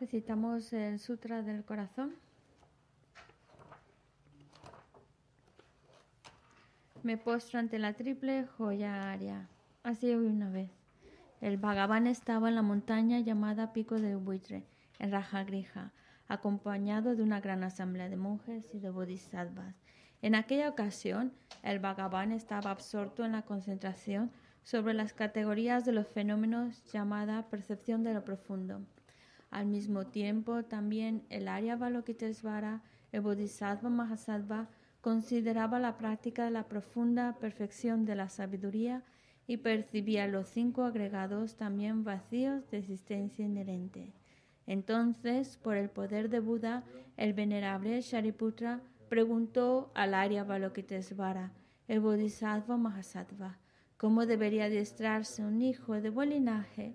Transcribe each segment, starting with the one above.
Recitamos el Sutra del Corazón. Me postro ante la triple joya aria. Así hoy una vez. El Bhagavan estaba en la montaña llamada Pico del Buitre, en Rajagrija, acompañado de una gran asamblea de monjes y de bodhisattvas. En aquella ocasión, el Bhagavan estaba absorto en la concentración sobre las categorías de los fenómenos llamada percepción de lo profundo. Al mismo tiempo, también el Arya Balokitesvara, el Bodhisattva Mahasattva, consideraba la práctica de la profunda perfección de la sabiduría y percibía los cinco agregados también vacíos de existencia inherente. Entonces, por el poder de Buda, el venerable Shariputra preguntó al Arya Balokitesvara, el Bodhisattva Mahasattva, cómo debería adiestrarse un hijo de buen linaje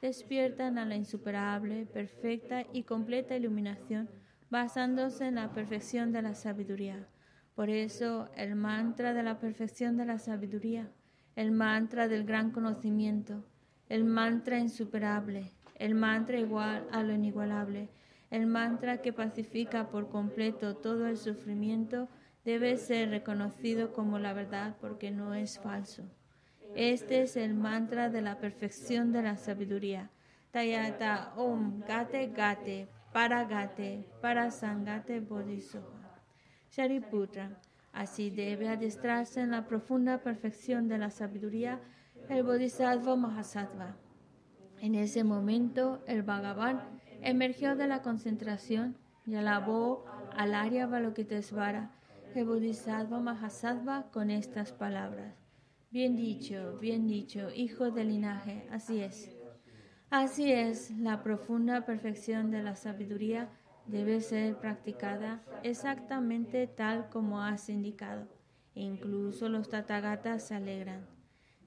despiertan a la insuperable, perfecta y completa iluminación basándose en la perfección de la sabiduría. Por eso el mantra de la perfección de la sabiduría, el mantra del gran conocimiento, el mantra insuperable, el mantra igual a lo inigualable, el mantra que pacifica por completo todo el sufrimiento, debe ser reconocido como la verdad porque no es falso. Este es el mantra de la perfección de la sabiduría. Tayata Om Gate Gate para Gate, para Sangate Bodhisattva. Shariputra, así debe adiestrarse en la profunda perfección de la sabiduría el Bodhisattva Mahasattva. En ese momento, el Bhagavan emergió de la concentración y alabó al Arya Balokitesvara, el Bodhisattva Mahasattva, con estas palabras. Bien dicho, bien dicho, hijo del linaje, así es. Así es, la profunda perfección de la sabiduría debe ser practicada exactamente tal como has indicado. incluso los Tathagatas se alegran.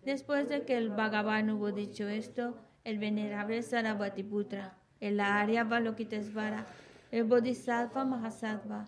Después de que el Bhagavan hubo dicho esto, el venerable Sarabhatiputra, el Arya Balokitesvara, el Bodhisattva Mahasattva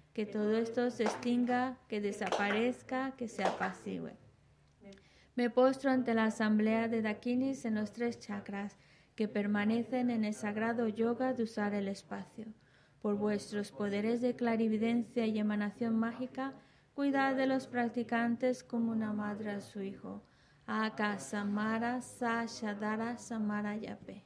que todo esto se extinga, que desaparezca, que se apacigüe. Me postro ante la asamblea de Dakinis en los tres chakras que permanecen en el sagrado yoga de usar el espacio. Por vuestros poderes de clarividencia y emanación mágica, Cuidad de los practicantes como una madre a su hijo. Aka Samara Sashadara Samara Yape.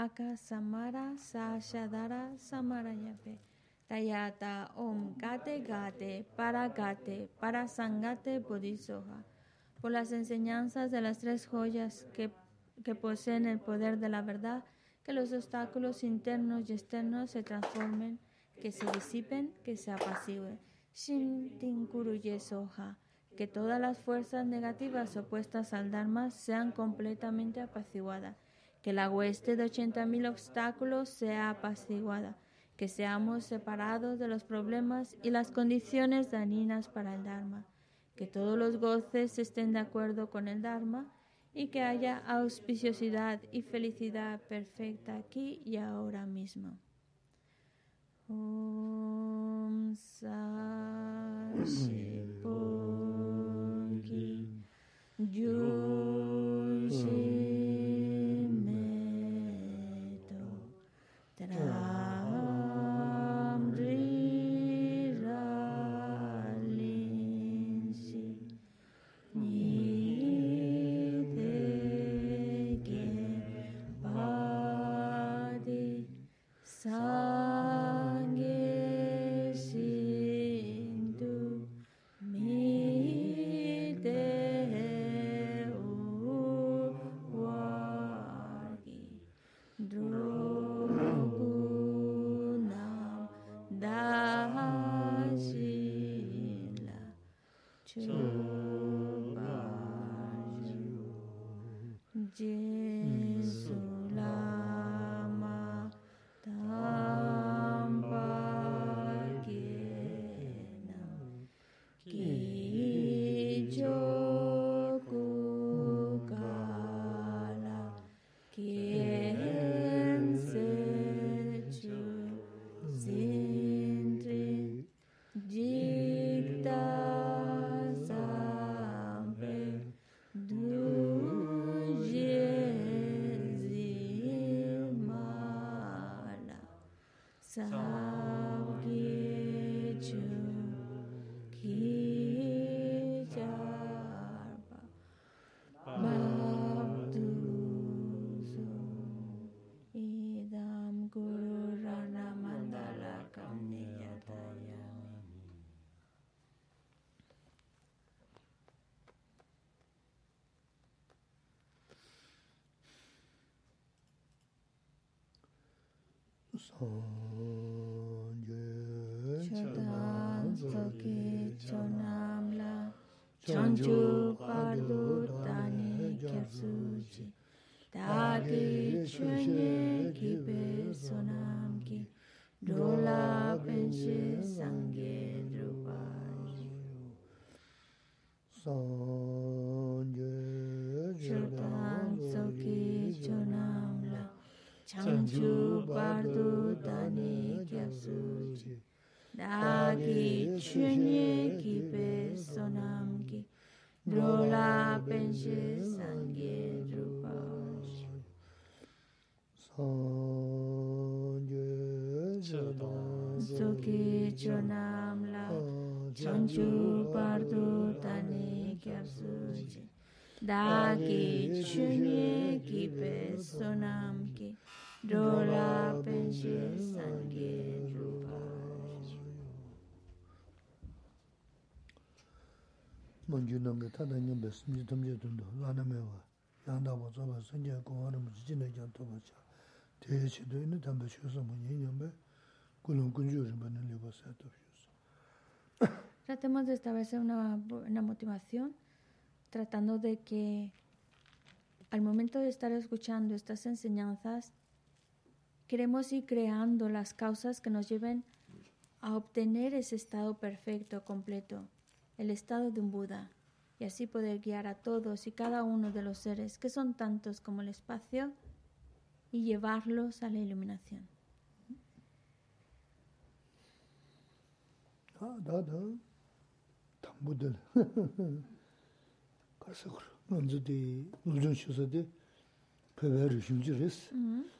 Aka Samara Sashadara Samarayape. Tayata Om Gate Gate Para Gate Para Sangate Bodhisoha. Por las enseñanzas de las tres joyas que, que poseen el poder de la verdad, que los obstáculos internos y externos se transformen, que se disipen, que se apacigüen. Shin Soha. Que todas las fuerzas negativas opuestas al Dharma sean completamente apaciguadas que la hueste de ochenta mil obstáculos sea apaciguada, que seamos separados de los problemas y las condiciones dañinas para el Dharma, que todos los goces estén de acuerdo con el Dharma y que haya auspiciosidad y felicidad perfecta aquí y ahora mismo. Changchu bardu dani gyabsu chi. Dagi chunye kipe sonam ki. Drola penche sangye drupa chi. Sangye chadam suki chonam la. Changchu bardu dani gyabsu chi. Dagi chunye kipe sonam ki. Drola penshi sangye drupaji 먼저 넘게 타다니면 besmji tamje tun도 라나 메와 양다 보자바 선제 공하는 지진의 janto 바자 대치도 있는 담배 쉬어서 뭐 년배 꿀은 군주를 받는 리버사도 쉬어서 Tratemos de establecer una, bu- una motivación tratando de que al momento de estar escuchando estas enseñanzas, queremos ir creando las causas que nos lleven a obtener ese estado perfecto, completo, el estado de un Buda, y así poder guiar a todos y cada uno de los seres, que son tantos como el espacio, y llevarlos a la iluminación. 아나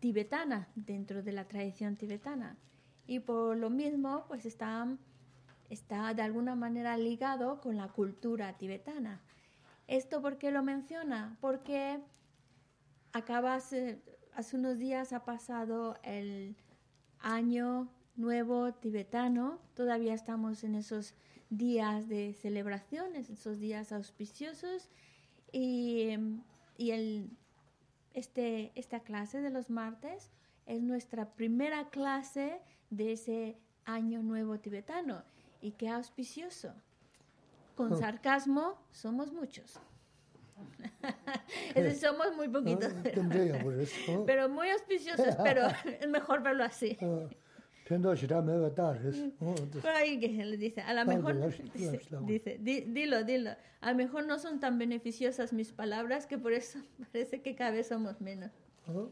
tibetana dentro de la tradición tibetana y por lo mismo pues está, está de alguna manera ligado con la cultura tibetana. ¿Esto por qué lo menciona? Porque acaba hace, unos días ha pasado el año nuevo tibetano, todavía estamos en esos días de celebraciones, esos días auspiciosos y, y el, este, esta clase de los martes es nuestra primera clase de ese año nuevo tibetano. Y qué auspicioso. Con sarcasmo somos muchos. es decir, somos muy poquitos. Pero, pero muy auspiciosos, pero es mejor verlo así. Por ahí que se le dice, a lo mejor, dice, dice, dilo, dilo, a lo mejor no son tan beneficiosas mis palabras que por eso parece que cada vez somos menos. Oh.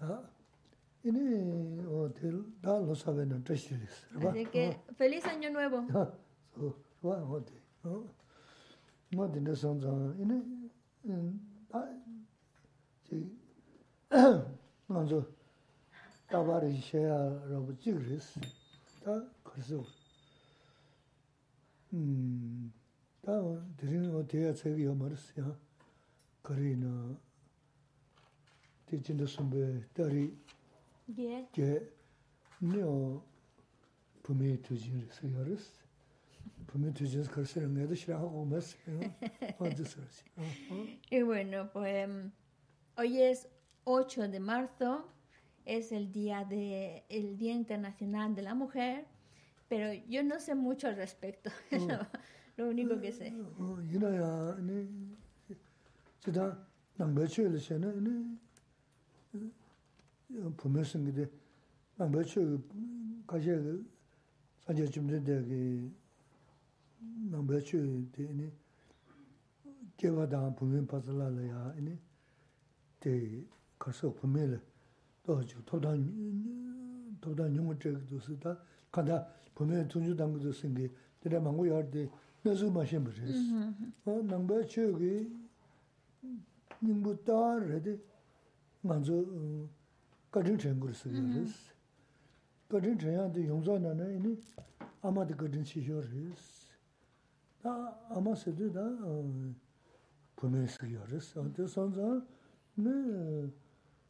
Ah. Así que, oh. feliz año nuevo. 따바리 셔야라고 찍으랬어. 다 그래서 음, 다 드리는 거 대야 책이 말했어요. 그리나 대진도 선배 딸이 Yeah. 게 네오 부메 투진 세요르스 부메 투진 그래서는 내도 싫어하고 mes어 어디서 Y bueno, pues hoy es 8 de marzo, es el día, de, el día Internacional de la Mujer, pero yo no sé mucho al respecto, lo único que sé. 어 이나야 네 지다 남배치를 셔네 네 부메 생기데 nāmbā chū kāshē sācā chūmdē dē kī nāmbā chū dē nī kēwā dāng pūmē pāsa lā lā yā nī dē kārsā pūmē lā dō chū tōpdā nyūngā chē kī dō sī tā kāntā pūmē tūñchū dāng kī dō sī ngī dē rā māngu yā dē nā sū mā shēn bā rē sī nāmbā chū kī nyūngbū tā rē dē ngā dzō kāchīng chēng kūr sī yā rē sī 거진 저야한테 용서나네 이니 아마도 거진 시셔르스 다 아마스도 다 보면서요르스 어디 선자 네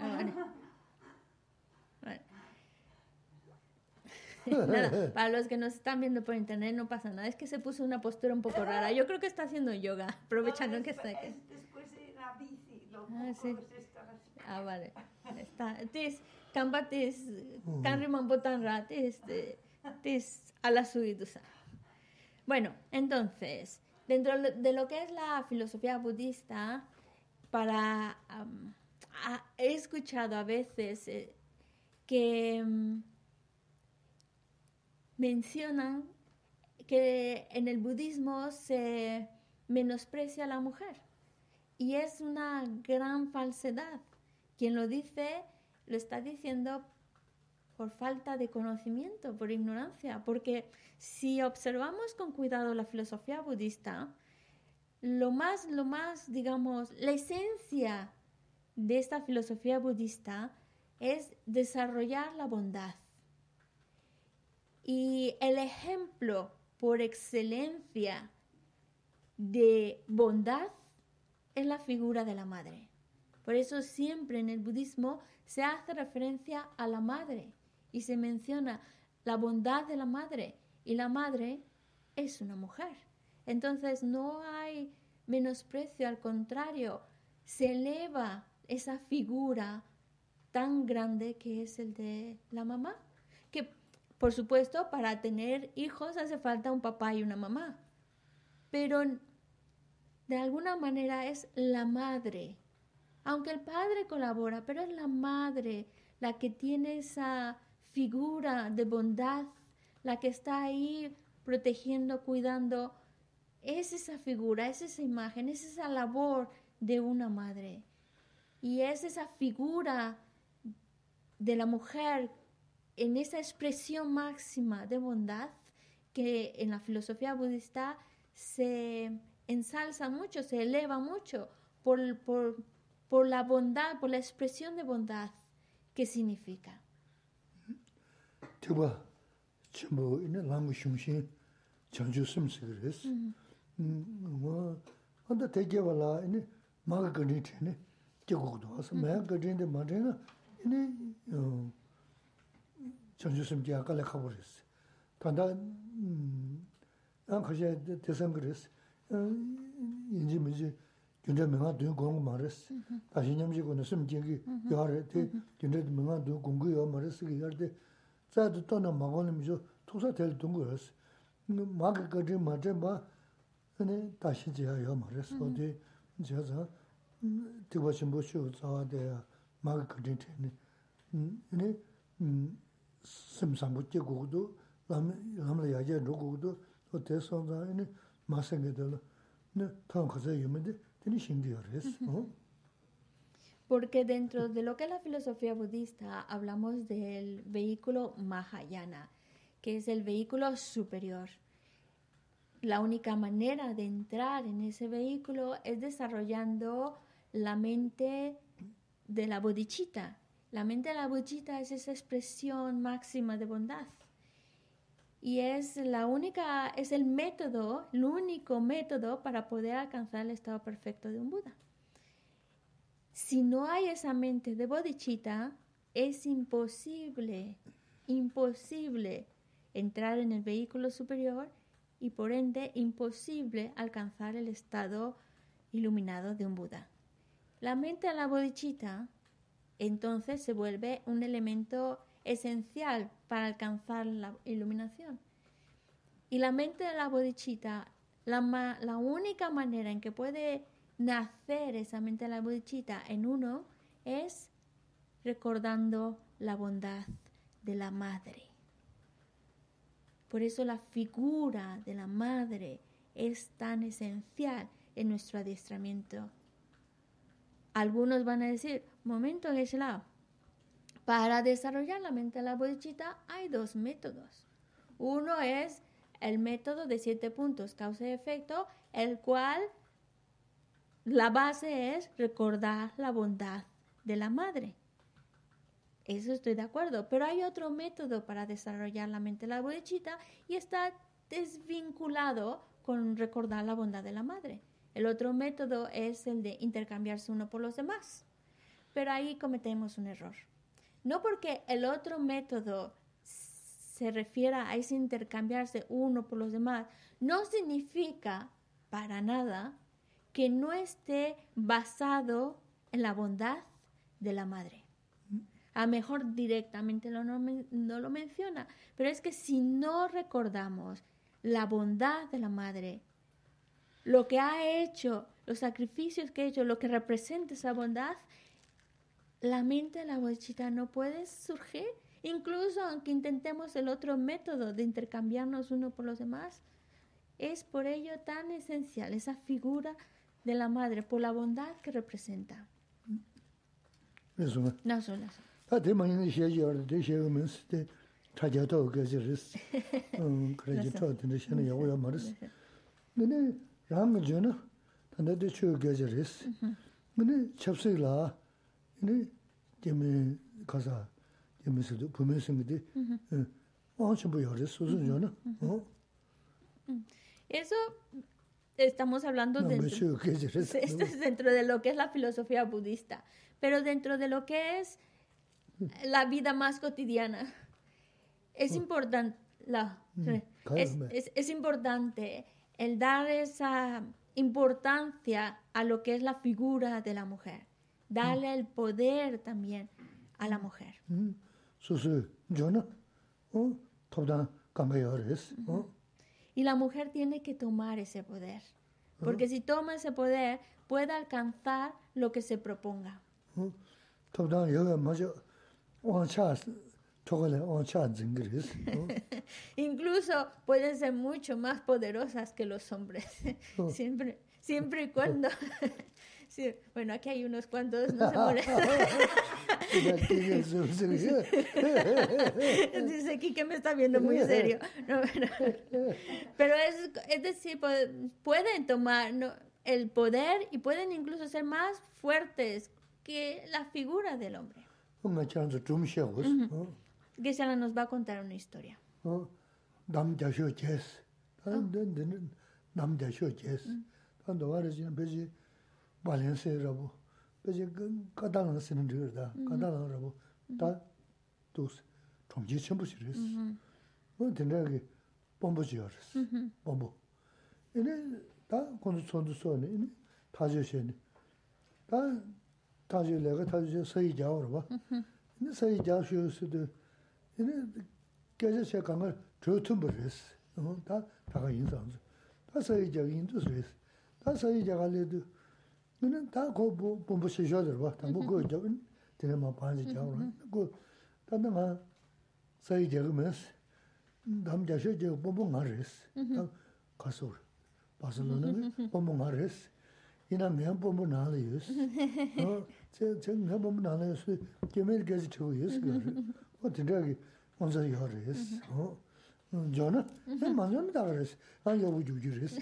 Ah, vale. vale. Nada, para los que nos están viendo por internet no pasa nada, es que se puso una postura un poco rara. Yo creo que está haciendo yoga, aprovechando no, que está aquí. Después de la bici, los ah, sí. Ah, vale. Está. Entonces, kan tis kan riman botan rat este tis a la suidusa. Bueno, entonces, dentro de lo que es la filosofía budista, para um, a, he escuchado a veces eh, que um, mencionan que en el budismo se menosprecia a la mujer y es una gran falsedad. Quien lo dice lo está diciendo por falta de conocimiento, por ignorancia, porque si observamos con cuidado la filosofía budista, lo más, lo más, digamos, la esencia de esta filosofía budista es desarrollar la bondad. Y el ejemplo por excelencia de bondad es la figura de la madre. Por eso siempre en el budismo se hace referencia a la madre y se menciona la bondad de la madre y la madre es una mujer. Entonces no hay menosprecio, al contrario, se eleva esa figura tan grande que es el de la mamá, que por supuesto para tener hijos hace falta un papá y una mamá, pero de alguna manera es la madre aunque el padre colabora, pero es la madre la que tiene esa figura de bondad, la que está ahí protegiendo, cuidando. Es esa figura, es esa imagen, es esa labor de una madre. Y es esa figura de la mujer en esa expresión máxima de bondad que en la filosofía budista se ensalza mucho, se eleva mucho por, por, por la bondad, por la expresión de bondad que significa. Tiba, chimbo ina langu shumshin chanchu simsi gres. Nga, anda teke wala ina maga gani tene, 제국도 와서 매 그린데 만데나 이니 전주심 제가 갈래 가버렸어. 단다 난 그제 대선 그랬어. 인지 문제 근데 내가 돈 공부 말했어. 다시 냠지고는 숨 제기 여하래 돼. 근데 내가 돈 공부 여 말했어. 이거데 자도 또나 먹어는 미죠 토사 될 동거였어. 마그 그제 맞아 봐. 근데 다시 제가 여 말했어. 근데 제가 Porque dentro de lo que es la filosofía budista hablamos del vehículo Mahayana, que es el vehículo superior. La única manera de entrar en ese vehículo es desarrollando la mente de la bodhicitta. La mente de la bodhicitta es esa expresión máxima de bondad y es la única, es el método, el único método para poder alcanzar el estado perfecto de un Buda. Si no hay esa mente de bodhicitta, es imposible, imposible entrar en el vehículo superior y por ende imposible alcanzar el estado iluminado de un Buda. La mente de la bodichita entonces se vuelve un elemento esencial para alcanzar la iluminación. Y la mente de la bodichita, la, la única manera en que puede nacer esa mente de la bodichita en uno es recordando la bondad de la madre. Por eso la figura de la madre es tan esencial en nuestro adiestramiento. Algunos van a decir, momento lado para desarrollar la mente de la bodichita hay dos métodos. Uno es el método de siete puntos, causa y efecto, el cual la base es recordar la bondad de la madre. Eso estoy de acuerdo, pero hay otro método para desarrollar la mente de la bodichita y está desvinculado con recordar la bondad de la madre. El otro método es el de intercambiarse uno por los demás. Pero ahí cometemos un error. No porque el otro método se refiera a ese intercambiarse uno por los demás, no significa para nada que no esté basado en la bondad de la madre. A mejor directamente no, no lo menciona, pero es que si no recordamos la bondad de la madre, lo que ha hecho, los sacrificios que ha hecho, lo que representa esa bondad, la mente de la bolchita no puede surgir, incluso aunque intentemos el otro método de intercambiarnos uno por los demás. Es por ello tan esencial esa figura de la madre, por la bondad que representa. Eso no solo rāngā jōna, tāndā tē rēs. Lā, kāsā, sīdō, pūmē sīngi tē, yā rēs, sūsū jōna. Eso estamos hablando no, dentro, esto es dentro de lo que es la filosofía budista, pero dentro de lo que es la vida más cotidiana. Es importante, la, es, es, es importante el dar esa importancia a lo que es la figura de la mujer, darle el poder también a la mujer. Y la mujer tiene que tomar ese poder, porque si toma ese poder puede alcanzar lo que se proponga. Incluso pueden ser mucho más poderosas que los hombres. Siempre, siempre y cuando. bueno, aquí hay unos cuantos, no se molestan. Dice aquí que me está viendo muy serio. pero, es, es, decir, pueden tomar el poder y pueden incluso ser más fuertes que la figura del hombre. Gesela nos va a contar una historia. Nam Jasho Ches. Nam Jasho Ches. Tanto va a decir, pese Valencia rabo. Pese Catalan sin dirda, Catalan rabo. Ta tus chomji chembu siris. No tendrá que bombo jiores. Bombo. Ene ta kondo sondu sone, ene tajo shene. Ta tajo lega tajo sayi jawo rabo. Ene sayi jawo shio sudu 이네 계제 제 강을 저튼 버렸어. 어? 다 다가 인상도. 다 서이 저 인도 스레스. 다 서이 저 갈래도 너는 다고 본부 시셔들 봐. 다 뭐고 저 되는 뭐 반지 자고. 그 단다가 서이 저 그면서 남자 셔저 본부 말했어. 다 가서 봐서 너는 본부 말했어. 이나 면 본부 나려스. 어? 저 내가 본부 나려스. 개멜 계지 저거 있어. O tindaagi onza yo res. Yo no, manzo me da res. Yo voy a res.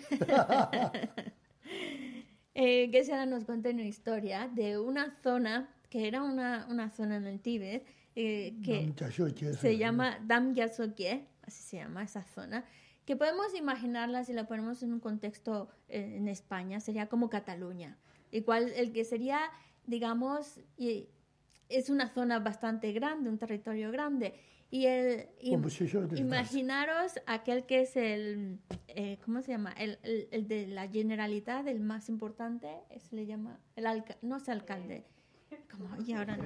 Eh, Geshe nos cuenta una historia de una zona, que era una, una zona en el Tíbet, eh, que se llama Dam Yasokye, así se llama esa zona, que podemos imaginarla si la ponemos en un contexto eh, en España, sería como Cataluña. Igual el que sería, digamos, y es una zona bastante grande, un territorio grande. Y el, te- imaginaros aquel que es el, eh, ¿cómo se llama? El, el- el de la generalidad, el más importante, se le llama, el alca no es alcalde, ¿cómo? Y ahora no.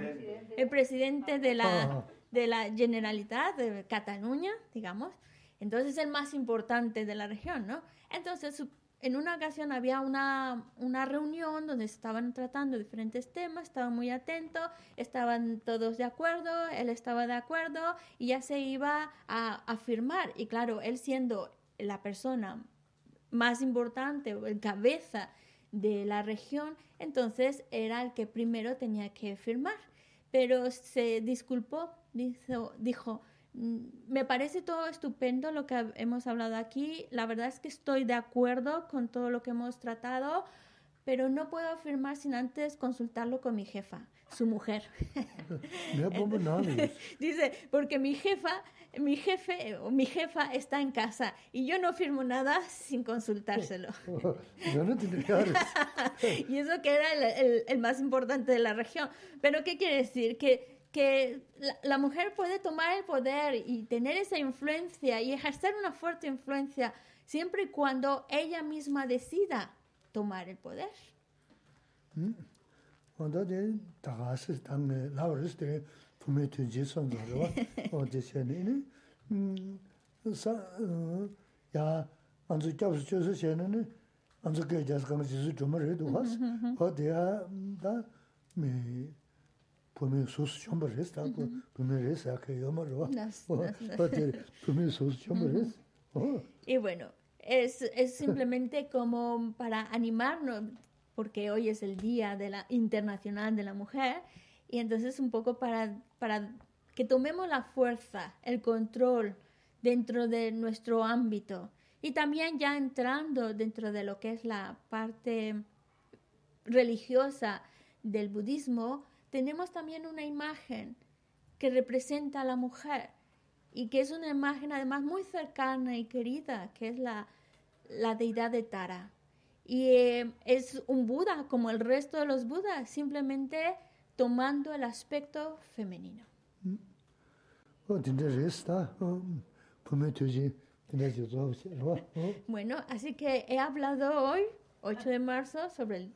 El presidente de la, Ajá. de la Generalitat de Cataluña, digamos. Entonces el más importante de la región, ¿no? Entonces su- en una ocasión había una, una reunión donde estaban tratando diferentes temas, estaban muy atentos, estaban todos de acuerdo, él estaba de acuerdo y ya se iba a, a firmar. Y claro, él siendo la persona más importante el cabeza de la región, entonces era el que primero tenía que firmar. Pero se disculpó, dijo, dijo "Mm, me parece todo estupendo lo que hemos hablado aquí. La verdad es que estoy de acuerdo con todo lo que hemos tratado, pero no puedo afirmar sin antes consultarlo con mi jefa, su mujer. Dice, porque mi jefa, mi jefe o mi jefa está en casa y yo no firmo nada sin consultárselo. yo no Y eso que era el, el, el más importante de la región. Pero ¿qué quiere decir? Que que la, la mujer puede tomar el poder y tener esa influencia y ejercer una fuerte influencia siempre y cuando ella misma decida tomar el poder. onda pōmi sūs chōmba rēs tā, pōmi rēs ākā yōma rōwa. Pōmi sūs chōmba rēs. Y bueno, es, es simplemente como para animarnos, porque hoy es el Día de la Internacional de la Mujer, y entonces un poco para, para que tomemos la fuerza, el control dentro de nuestro ámbito. Y también ya entrando dentro de lo que es la parte religiosa del budismo, tenemos también una imagen que representa a la mujer y que es una imagen además muy cercana y querida, que es la, la deidad de Tara. Y eh, es un Buda como el resto de los Budas, simplemente tomando el aspecto femenino. Bueno, así que he hablado hoy, 8 de marzo, sobre, el,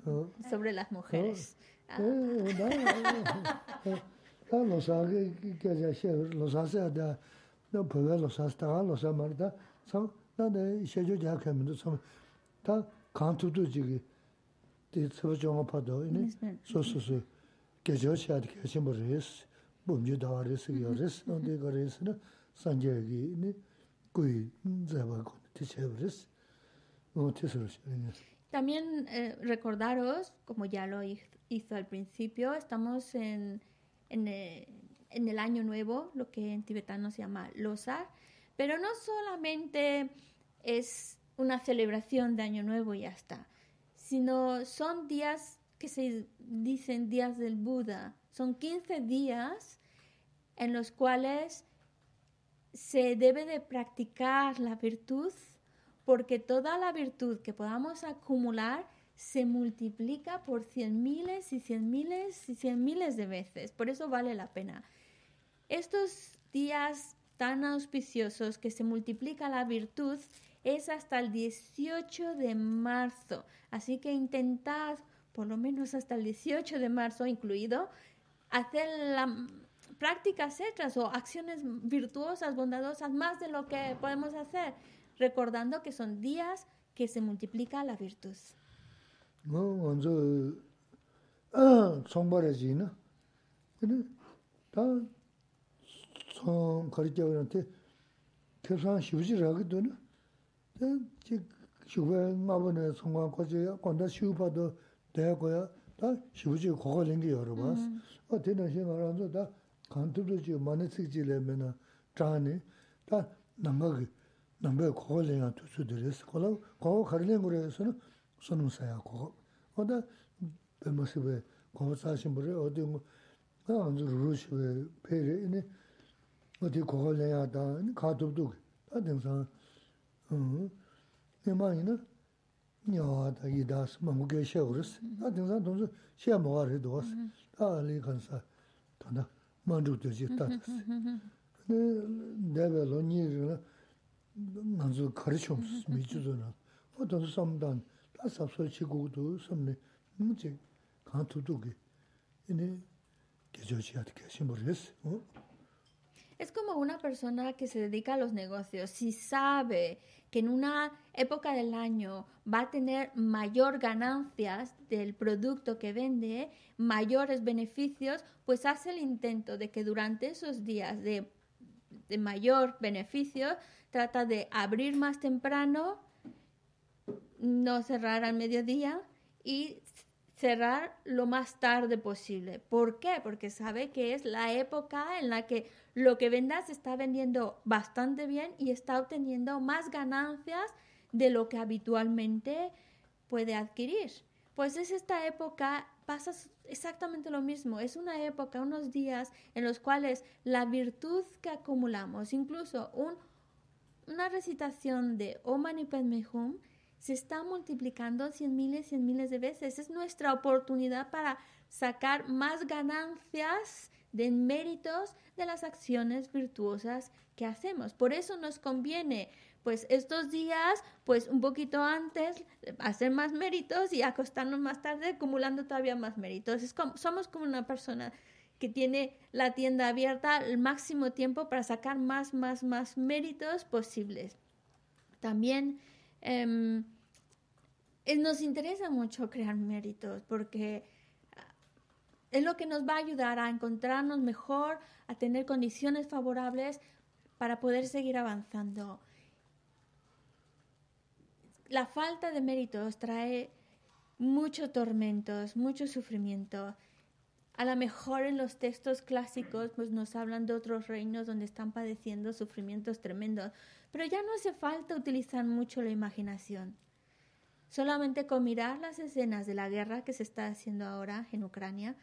sobre las mujeres. tā lōsā kia jā xie lōsā sā dā dā pōyā lōsā sā tā lōsā mā rā dā sā dā dā xie chō jā kia mī dā sā tā kāng tū tū jī kī tī tsā chō ngā pā dō yī sō sō sō kia chō xie dā kia xie mō rē sī bōm jī dā rē sī kia rē sī nō dī kā rē sī nā sā njē kī yī gui zā bā gō tī xie rē sī nō tī sō rō xie También eh, recordaros, como ya lo hizo al principio, estamos en, eh, en, el año nuevo, lo que en tibetano se llama Losar, pero no solamente es una celebración de año nuevo y ya está, sino son días que se dicen días del Buda, son 15 días en los cuales se debe de practicar la virtud porque toda la virtud que podamos acumular se multiplica por cien miles y cien miles y cien miles de veces. Por eso vale la pena. Estos días tan auspiciosos que se multiplica la virtud es hasta el 18 de marzo. Así que intentad, por lo menos hasta el 18 de marzo incluido, hacer la, prácticas hechas o acciones virtuosas, bondadosas, más de lo que podemos hacer, recordando que son días que se multiplica la virtud. 뭐 먼저 아 총발해지나 근데 다총 거리자한테 계산 쉬우지라고 되나 저 쉬고 마번에 송관 거지야 건다 쉬우봐도 되고야 다 쉬우지 그거 랭게 여러 봤어 어 되는 생각하면서 다 간투도 지 많이 쓰지려면 자네 다 남가 남가 그거 랭아 투수들에서 그거 그거 가르는 거에서는 손을 써야 그거 어다 배모습에 그거 사신 분이 어디 뭐 아주 루시에 페레네 어디 그거 랭아다 가도도 다 등산 음 내만이나 냐다 이다스 망고게 셔르스 다 등산 동서 시야 뭐가래도 왔어 다 알리 간사 다 tanda mandu de ji ta de ne de be Es como una persona que se dedica a los negocios. Si sabe que en una época del año va a tener mayor ganancias del producto que vende, mayores beneficios, pues hace el intento de que durante esos días de, de mayor beneficio trata de abrir más temprano, no cerrar al mediodía y cerrar lo más tarde posible. ¿Por qué? Porque sabe que es la época en la que lo que venda se está vendiendo bastante bien y está obteniendo más ganancias de lo que habitualmente puede adquirir. Pues es esta época, pasa exactamente lo mismo. Es una época, unos días en los cuales la virtud que acumulamos, incluso un, una recitación de Om Mani Padme Hum, se está multiplicando cien miles, cien miles de veces. Es nuestra oportunidad para sacar más ganancias de méritos de las acciones virtuosas que hacemos. Por eso nos conviene, pues estos días, pues un poquito antes, hacer más méritos y acostarnos más tarde acumulando todavía más méritos. Es como, somos como una persona que tiene la tienda abierta el máximo tiempo para sacar más, más, más méritos posibles. También Em, eh, nos interesa mucho crear méritos porque ah, es lo que nos va a ayudar a encontrarnos mejor, a tener condiciones favorables para poder seguir avanzando. La falta de méritos trae muchos tormentos, mucho sufrimiento. A lo mejor en los textos clásicos pues nos hablan de otros reinos donde están padeciendo sufrimientos tremendos, pero ya no hace falta utilizar mucho la imaginación. Solamente con mirar las escenas de la guerra que se está haciendo ahora en Ucrania,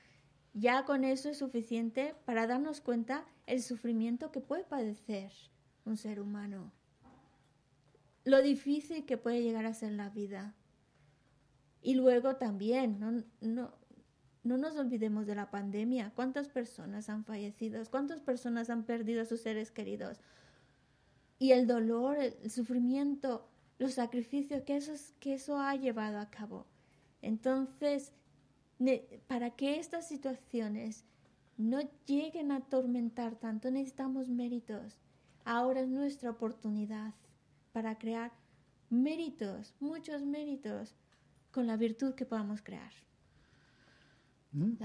ya con eso es suficiente para darnos cuenta el sufrimiento que puede padecer un ser humano. Lo difícil que puede llegar a ser la vida. Y luego también, no, no, no nos olvidemos de la pandemia. ¿Cuántas personas han fallecido? ¿Cuántas personas han perdido a sus seres queridos? y el dolor, el sufrimiento, los sacrificios que eso, que eso ha llevado a cabo. Entonces, para que estas situaciones no lleguen a atormentar tanto, necesitamos méritos. Ahora es nuestra oportunidad para crear méritos, muchos méritos, con la virtud que podamos crear. ¿Mm?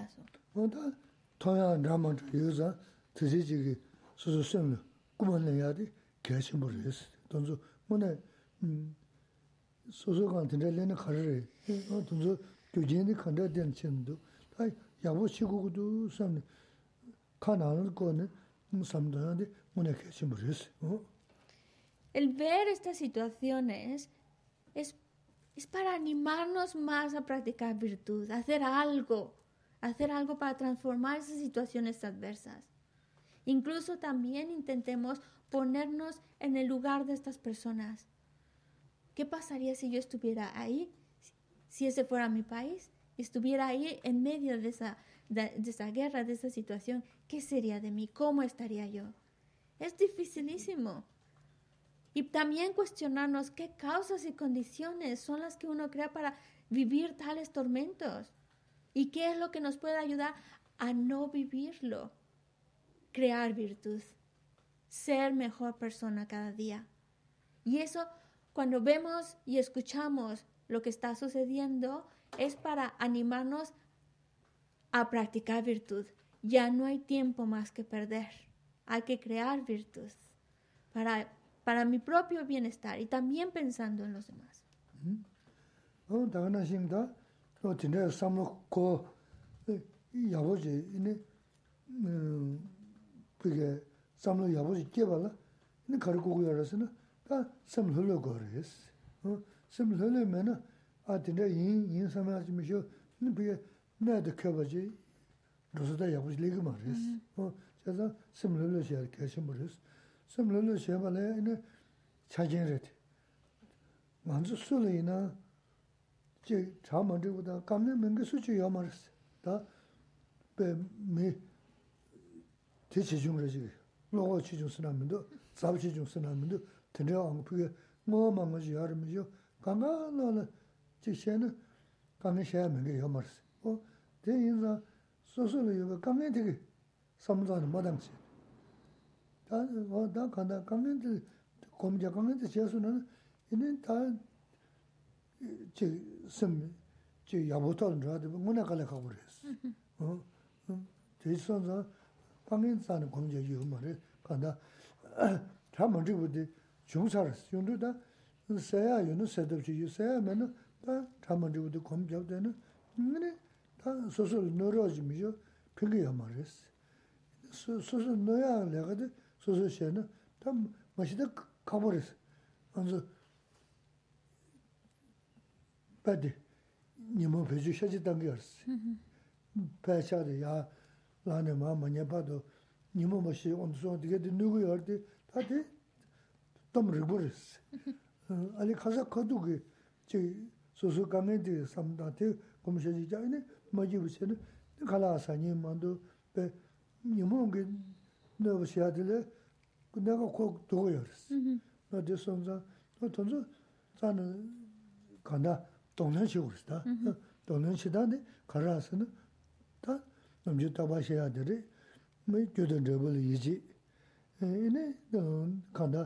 El ver estas situaciones es, es para animarnos más a practicar virtud, hacer algo, hacer algo para transformar esas situaciones adversas. Incluso también intentemos ponernos en el lugar de estas personas. ¿Qué pasaría si yo estuviera ahí? Si ese fuera mi país, estuviera ahí en medio de esa, de, esa guerra, de esa situación, ¿qué sería de mí? ¿Cómo estaría yo? Es dificilísimo. Y también cuestionarnos qué causas y condiciones son las que uno crea para vivir tales tormentos. Y qué es lo que nos puede ayudar a no vivirlo. Crear virtud ser mejor persona cada día. Y eso, cuando vemos y escuchamos lo que está sucediendo, es para animarnos a practicar virtud. Ya no hay tiempo más que perder. Hay que crear virtud para, para mi propio bienestar y también pensando en los demás. sōm lō lō shē bā lē yinā chā jīn rē tē. Mān tsū sū lē yinā jī chā mā rī gu tā kāp nē mēngi sū chī yā mā rē sē. Tā bē mē tē chī chūng rē chī kī, lō gō chī chūng sī nā mī ndō, sā bā chī chūng sī nā mī ndō, tē rē āng pū kē ngō mā ngō chī yā rē mī yō, kā ngā lō lē jī shē nē kā ngē shē mēngi yā mā rē sē. Tē yinā sō sū lē yō bē kā ngē tē kī sā mā tā nē mā tā mā sē. o, tā kā nā, kā ngā tē, kō mī chā kā ngā tē chē sū nā, yī nē tā, chī sī mī, chī yā bō tā rā rā, ngō nā kā lā kā gu rā sī. O, tē sō sā, 강인 사는 공제 유머를 간다 참은 저부터 중사를 용도다 세야 유는 세도지 유세야면 다 참은 저부터 공제되는 근데 다 소소 늘어지미죠 필요야 말했어 소소 넣어야 내가도 소소 셔는 다 맛이다 가버렸어 먼저 빠디 니모 배주 셔지 단계였어 배차도 야 라네 마마 녀바도 니모 뭐시 온소 되게 누구 열디 다디 좀 리버스 아니 가서 거두기 저 소소 강에디 삼다티 검셔지 자네 뭐지 무슨 갈아서 님만도 배 니모게 너버시아들레 내가 꼭 두고 열었어 너 됐선자 너 던져 자는 간다 동년식으로 했다 동년시다네 가라서는 다 namchū tāpa shayā dhari, mē gyōdān rāba lī yīchī. Inē, kāndā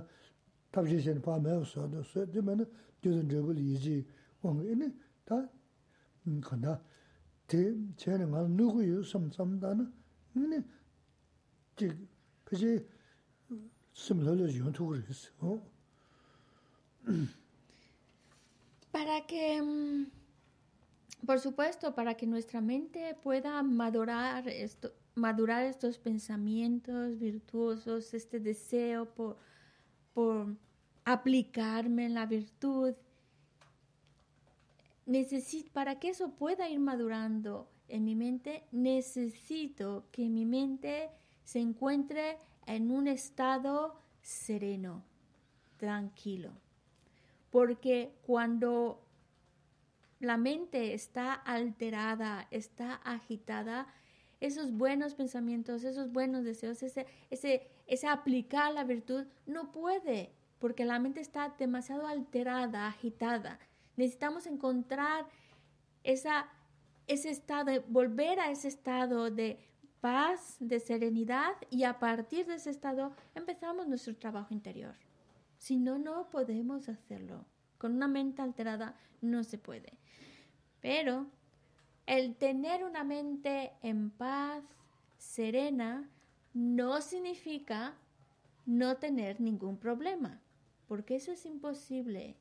tāpshī shayā pā mē wā sā, sā, dhī mē nā gyōdān rāba lī yīchī. Wāng, inē, tā kāndā tē chayā nā ngā rā nūgu yu sam sam tā nā, inē, jī pachī sim lā lā yuñ tūg rī sī. Para que... Por supuesto, para que nuestra mente pueda madurar, esto, madurar estos pensamientos virtuosos, este deseo por, por aplicarme en la virtud, necesito, para que eso pueda ir madurando en mi mente, necesito que mi mente se encuentre en un estado sereno, tranquilo. Porque cuando la mente está alterada, está agitada, esos buenos pensamientos, esos buenos deseos, ese, ese, ese aplicar la virtud, no puede, porque la mente está demasiado alterada, agitada. Necesitamos encontrar esa, ese estado, volver a ese estado de paz, de serenidad, y a partir de ese estado empezamos nuestro trabajo interior. Si no, no podemos hacerlo. Con una mente alterada no se puede. Pero el tener una mente en paz, serena, no significa no tener ningún problema, porque eso es imposible.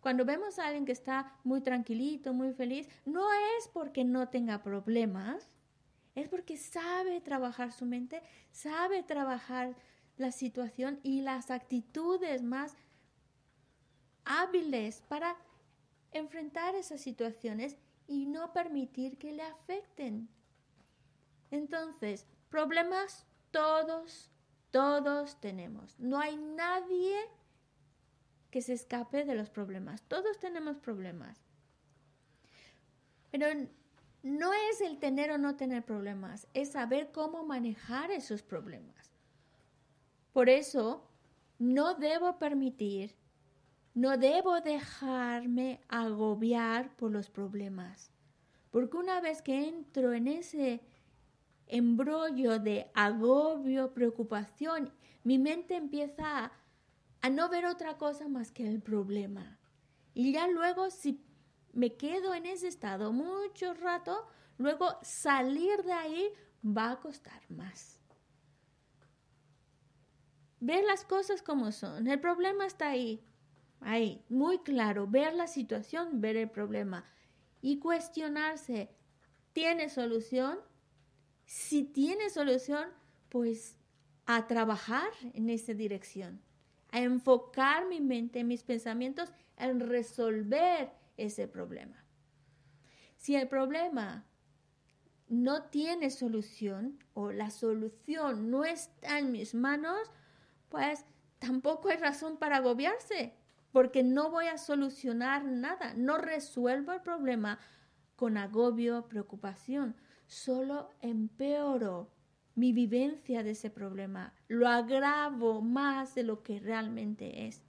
Cuando vemos a alguien que está muy tranquilito, muy feliz, no es porque no tenga problemas, es porque sabe trabajar su mente, sabe trabajar la situación y las actitudes más hábiles para enfrentar esas situaciones y no permitir que le afecten. Entonces, problemas todos, todos tenemos. No hay nadie que se escape de los problemas. Todos tenemos problemas. Pero no es el tener o no tener problemas, es saber cómo manejar esos problemas. Por eso, no debo permitir no debo dejarme agobiar por los problemas, porque una vez que entro en ese embrollo de agobio, preocupación, mi mente empieza a, no ver otra cosa más que el problema. Y ya luego si me quedo en ese estado mucho rato, luego salir de ahí va a costar más. Ver las cosas como son. El problema está ahí. Ahí, muy claro, ver la situación, ver el problema y cuestionarse, ¿tiene solución? Si tiene solución, pues a trabajar en esa dirección, a enfocar mi mente, mis pensamientos en resolver ese problema. Si el problema no tiene solución o la solución no está en mis manos, pues tampoco hay razón para agobiarse porque no voy a solucionar nada, no resuelvo el problema con agobio, preocupación, solo empeoro mi vivencia de ese problema, lo agravo más de lo que realmente es.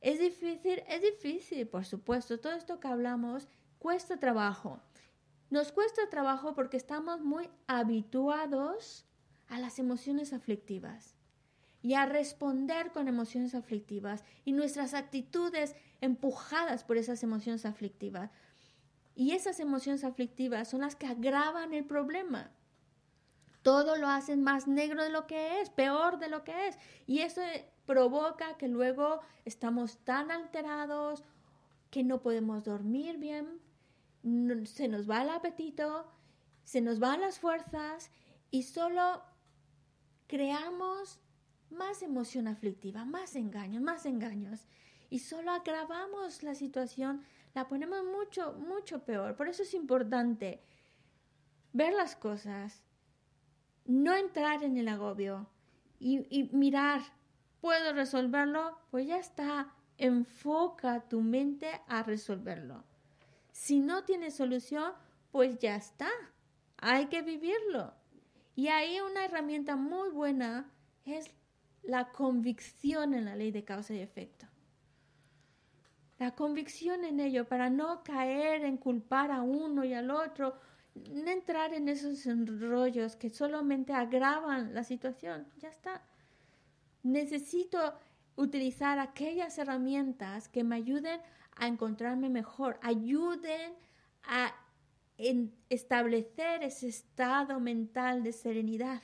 Es difícil, es difícil, por supuesto, todo esto que hablamos cuesta trabajo. Nos cuesta trabajo porque estamos muy habituados a las emociones aflictivas y a responder con emociones aflictivas y nuestras actitudes empujadas por esas emociones aflictivas. Y esas emociones aflictivas son las que agravan el problema. Todo lo hacen más negro de lo que es, peor de lo que es. Y eso provoca que luego estamos tan alterados que no podemos dormir bien, se nos va el apetito, se nos van las fuerzas y solo creamos más emoción aflictiva, más engaños, más engaños. Y solo agravamos la situación, la ponemos mucho, mucho peor. Por eso es importante ver las cosas, no entrar en el agobio y, mirar, ¿puedo resolverlo? Pues ya está, enfoca tu mente a resolverlo. Si no tiene solución, pues ya está, hay que vivirlo. Y ahí una herramienta muy buena es la convicción en la ley de causa y efecto. La convicción en ello para no caer en culpar a uno y al otro, no entrar en esos enrollos que solamente agravan la situación. Ya está. Necesito utilizar aquellas herramientas que me ayuden a encontrarme mejor, ayuden a establecer ese estado mental de serenidad.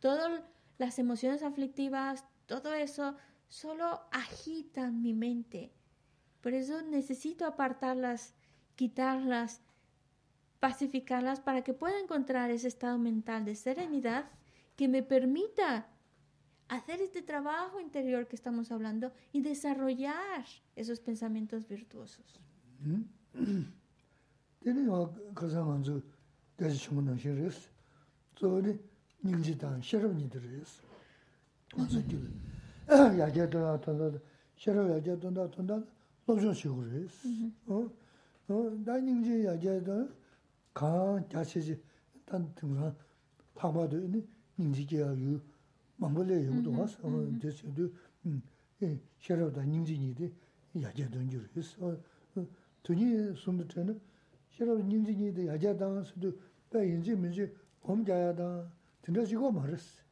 Todas las emociones aflictivas, todo eso, solo agitan mi mente. Por eso necesito apartarlas, quitarlas, pacificarlas para que pueda encontrar ese estado mental de serenidad que me permita hacer este trabajo interior que estamos hablando y desarrollar esos pensamientos virtuosos. Tiene cosa manzo de chungna shiris. Zori ningji dan shero ni de ris. Manzo ju. Ya ya da da da shero ya ya da da da lo jo shi ris. Oh. Oh, da ningji ya ya da ka ja chi ji dan tum pa ba de ni ningji ge ya yu 망불레 용도 와서 됐어도 음. 예, 셔러다 닝지니데 야제던 줄 했어. 돈이 손도 되는 셔러 닝지니데 야제당서도 배인지 문제 검자야다. 들어지고 말았어.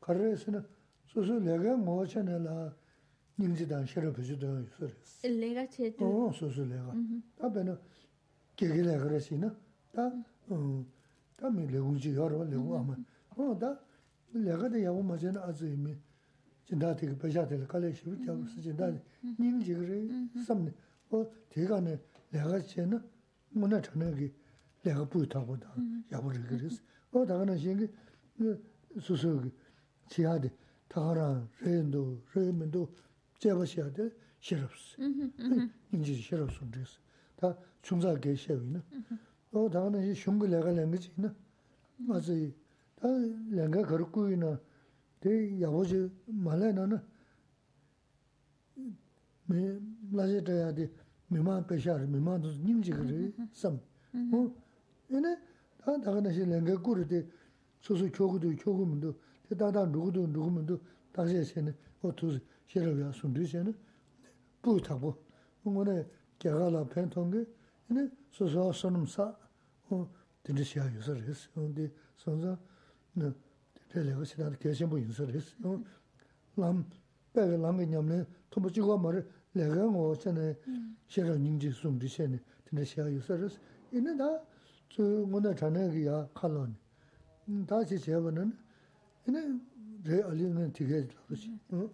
가르에서는 소소 내가 뭐 전에라 닝지당 셔러 부주도 있어. 내가 제도 어, 소소 내가. 답변은 개개래 그러시나? 다 어. 다음에 레군지 여러 레 고 아마. 어, 다 lega de yabu ma zena azu imi jinda tiga pesha tila kala shivu tiagu si jinda nying jigiri samni o tiga ne lega chena muna chana ki lega pui tabu da yabu rigiri si o daga na shingi susu ki chiya de tagara reyendo, reyendo jeba shiya de shirab si nying jiri shirab sundri si ta chungza ge shewi na o daga na shungi lega lengi chi na azu 아 랭가 거르꾸이나 대 야보지 말래나나 미 라제다야디 미만 페샤르 미만도 닝지 그래 섬 어? 얘네 다 다가나시 랭가 꾸르데 소소 교구도 교구문도 대다다 누구도 누구문도 다시 세네 어투 싫어야 순디세네 부타고 응원에 개가라 펜통게 얘네 소소 선음사 어 드르시아 유서레스 근데 선자 Lām, lām mā rē, ngō tsū ngō nā yā khā chī rē ngā lā.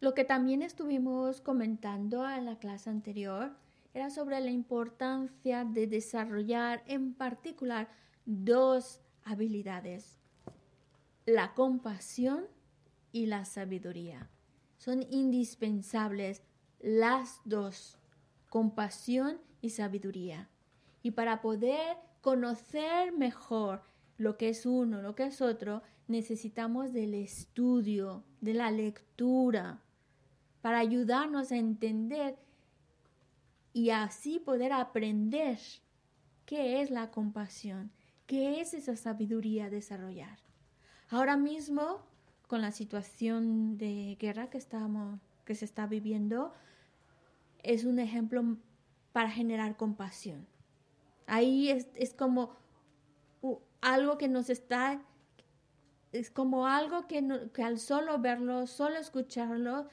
Lo que también estuvimos comentando en la clase anterior era sobre la importancia de desarrollar en particular dos habilidades, la compasión y la sabiduría. Son indispensables las dos, compasión y sabiduría. Y para poder conocer mejor lo que es uno, lo que es otro, necesitamos del estudio, de la lectura, para ayudarnos a entender y así poder aprender qué es la compasión ¿Qué es esa sabiduría desarrollar? Ahora mismo, con la situación de guerra que, estamos, que se está viviendo, es un ejemplo para generar compasión. Ahí es, es como algo que nos está, es como algo que, que al solo verlo, solo escucharlo,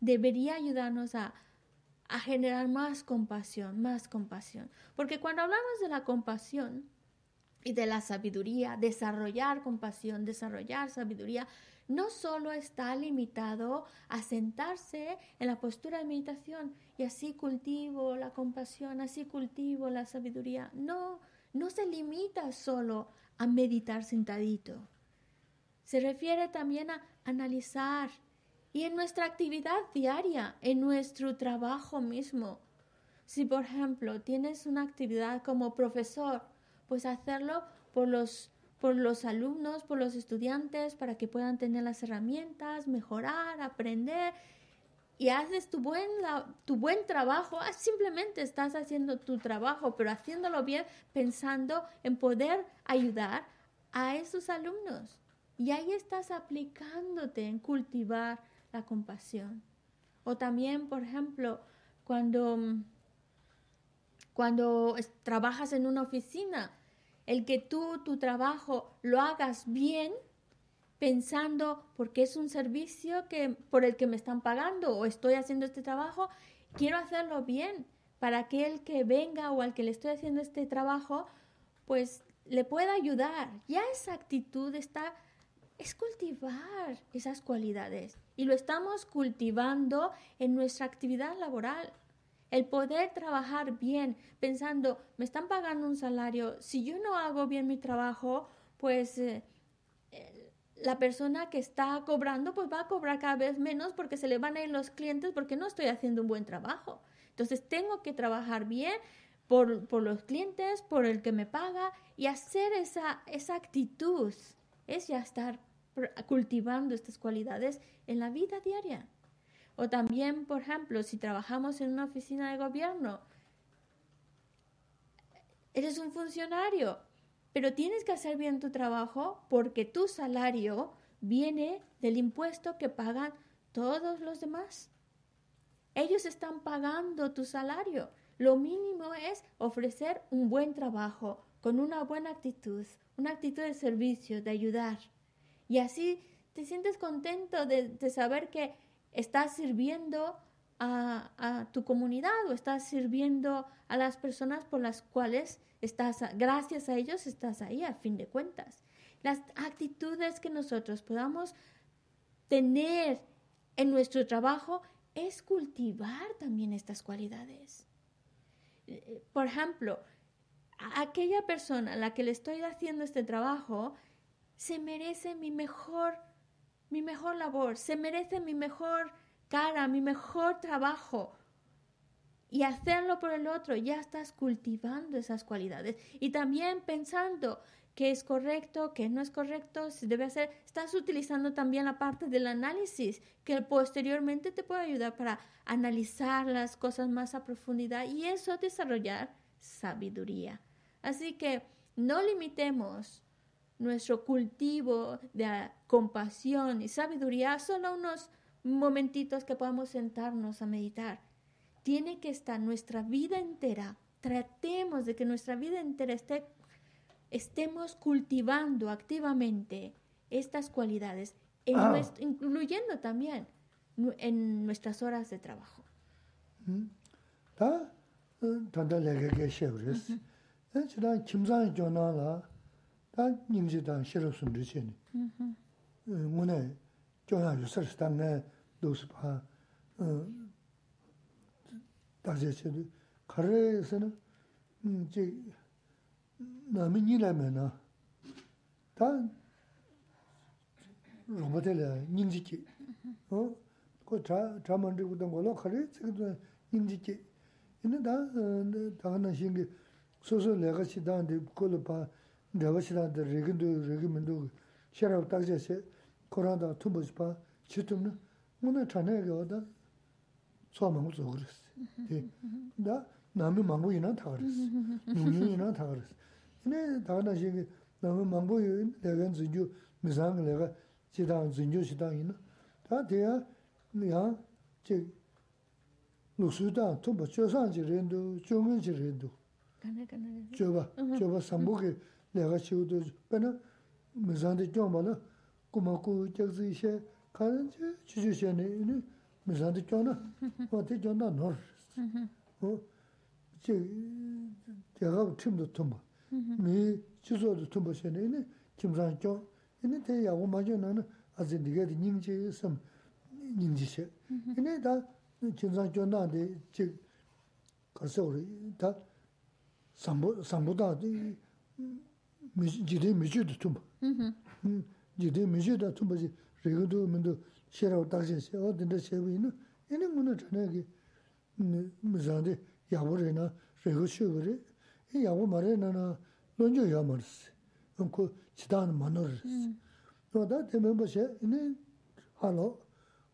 debería ayudarnos a, a generar más compasión, más compasión. Porque cuando hablamos de la compasión y de la sabiduría, desarrollar compasión, desarrollar sabiduría, no solo está limitado a sentarse en la postura de meditación y así cultivo la compasión, así cultivo la sabiduría. No, no se limita solo a meditar sentadito. Se refiere también a analizar y en nuestra actividad diaria, en nuestro trabajo mismo. Si, por ejemplo, tienes una actividad como profesor, pues hacerlo por los, por los alumnos, por los estudiantes, para que puedan tener las herramientas, mejorar, aprender. Y haces tu buen, tu buen trabajo, ah, simplemente estás haciendo tu trabajo, pero haciéndolo bien, pensando en poder ayudar a esos alumnos. Y ahí estás aplicándote en cultivar la compasión. O también, por ejemplo, cuando, cuando trabajas en una oficina, el que tú tu trabajo lo hagas bien, pensando porque es un servicio que, por el que me están pagando o estoy haciendo este trabajo, quiero hacerlo bien para que el que venga o al que le estoy haciendo este trabajo, pues le pueda ayudar. Ya esa actitud está es cultivar esas cualidades y lo estamos cultivando en nuestra actividad laboral. El poder trabajar bien, pensando, me están pagando un salario, si yo no hago bien mi trabajo, pues eh, la persona que está cobrando, pues va a cobrar cada vez menos porque se le van a ir los clientes porque no estoy haciendo un buen trabajo. Entonces tengo que trabajar bien por, por los clientes, por el que me paga y hacer esa, esa actitud es ya estar cultivando estas cualidades en la vida diaria. O también, por ejemplo, si trabajamos en una oficina de gobierno, eres un funcionario, pero tienes que hacer bien tu trabajo porque tu salario viene del impuesto que pagan todos los demás. Ellos están pagando tu salario. Lo mínimo es ofrecer un buen trabajo con una buena actitud, una actitud de servicio, de ayudar. Y así te sientes contento de, saber que estás sirviendo a, tu comunidad o estás sirviendo a las personas por las cuales estás, gracias a ellos estás ahí a fin de cuentas. Las actitudes que nosotros podamos tener en nuestro trabajo es cultivar también estas cualidades. Por ejemplo, aquella persona a la que le estoy haciendo este trabajo se merece mi mejor, mi mejor labor, se merece mi mejor cara, mi mejor trabajo. Y hacerlo por el otro, ya estás cultivando esas cualidades. Y también pensando que es correcto, que no es correcto, si debe ser, estás utilizando también la parte del análisis, que posteriormente te puede ayudar para analizar las cosas más a profundidad y eso desarrollar sabiduría. Así que no limitemos nuestro cultivo de compasión y sabiduría, solo unos momentitos que podamos sentarnos a meditar. Tiene que estar nuestra vida entera. Tratemos de que nuestra vida entera esté, estemos cultivando activamente estas cualidades, ah. incluyendo también en nuestras horas de trabajo. Mm. 다 님지다 싫어 순리시니 뭐네 저야 요설 땅에 도스 봐 어, 다제체도 가르에서는 이제 남은 일하면은 다 로봇들 님지기 어? 그자 자만 들고 던 걸로 가르 지금 님지기 있는 다 다하는 신기 소소 내가 시다한테 그걸로 봐 dāvāshirānta rīgīndu, rīgīmindu, shērāb tākṣāsī, Kurānta tūmbūshpā, chitūmna, mūna chānāyā gāwa dā sō māngu tsōgurīs. Dā nāmi māngu yinā tāgurīs, nyūnyū yinā tāgurīs. Yinā tāgana shīngi nāmi māngu lēgān ziñyū, mizāngi lēgā jitāng ziñyū shitāng yinā. Tā tīyā yā chī lūsū tāng tūmbā chōsāng chī rīndu, chōngan chī rīndu. Chōba, chōba sāmbū kī 야 제, 루스다 토바 조산지 렌도 종은지 렌도 Gana, gana, gana. 저봐 저봐 삼복에 내가 치우도 빼나 미상데 좀 봐라 고마고 저기 이제 가는 저 주주셔네 이 미상데 좀나 어디 좀나 너 어? 제 제가 팀도 좀 미 주소도 좀 보시네 김상 좀 이네 대야고 맞아 나는 아직 네가 닝지 좀 닝지셔 이네 다 김상 좀 나한테 제 가서 우리 다 삼보 삼보다 미 지리 미주도 좀 음, 지리 미주도 좀 뭐지 레고도 문도 싫어 딱지 어 근데 세위는 얘는 뭐는 전에기 무자데 야보래나 레고 쉬어버리 이 야보 말에나 먼저 야마르스 그 지단 만너르스 너다 되면 뭐지 이네 할로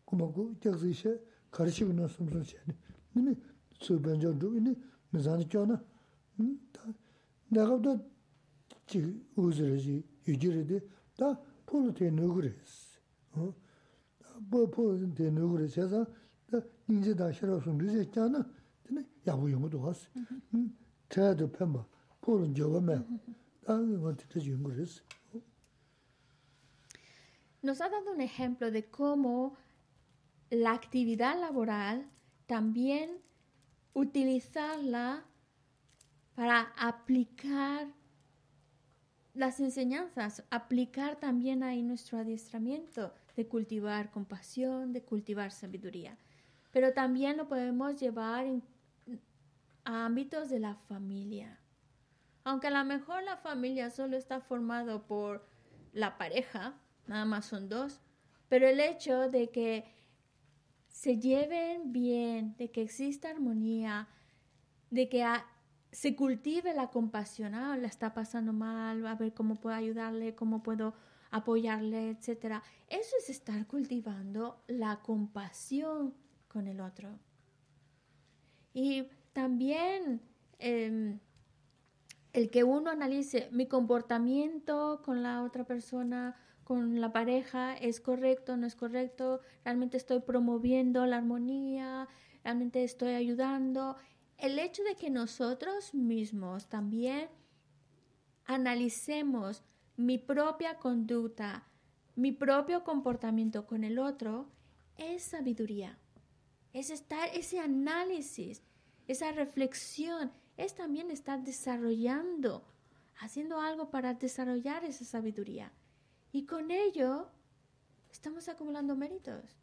고마고 저기서 가르치고 나서 무슨 시네 이네 수변전도 이네 무자데 쩌나 내가 또 지, 우즈르지, 유지르데, 다 폴로 테 누그레스. 어? 뭐 폴로 테 누그레스 해서, 다 인제 다 싫어서 늦에 있잖아. 근데 야부 영어도 왔어. 음, 제도 펜바, 폴은 저거매. 다 이거 듣지 그랬어. Nos ha dado un ejemplo de cómo la actividad laboral también utilizarla para aplicar las enseñanzas, aplicar también ahí nuestro adiestramiento de cultivar compasión, de cultivar sabiduría. Pero también lo podemos llevar en- a ámbitos de la familia. Aunque a lo mejor la familia solo está formado por la pareja, nada más son dos, pero el hecho de que se lleven bien, de que exista armonía, de que se cultive la compasión, ah, la está pasando mal, a ver cómo puedo ayudarle, cómo puedo apoyarle, etcétera. Eso es estar cultivando la compasión con el otro. Y también em, el que uno analice mi comportamiento con la otra persona, con la pareja, es correcto, no es correcto, realmente estoy promoviendo la armonía, realmente estoy ayudando. El hecho de que nosotros mismos también analicemos mi propia conducta, mi propio comportamiento con el otro, es sabiduría. Es estar ese análisis, esa reflexión, es también estar desarrollando, haciendo algo para desarrollar esa sabiduría. Y con ello estamos acumulando méritos.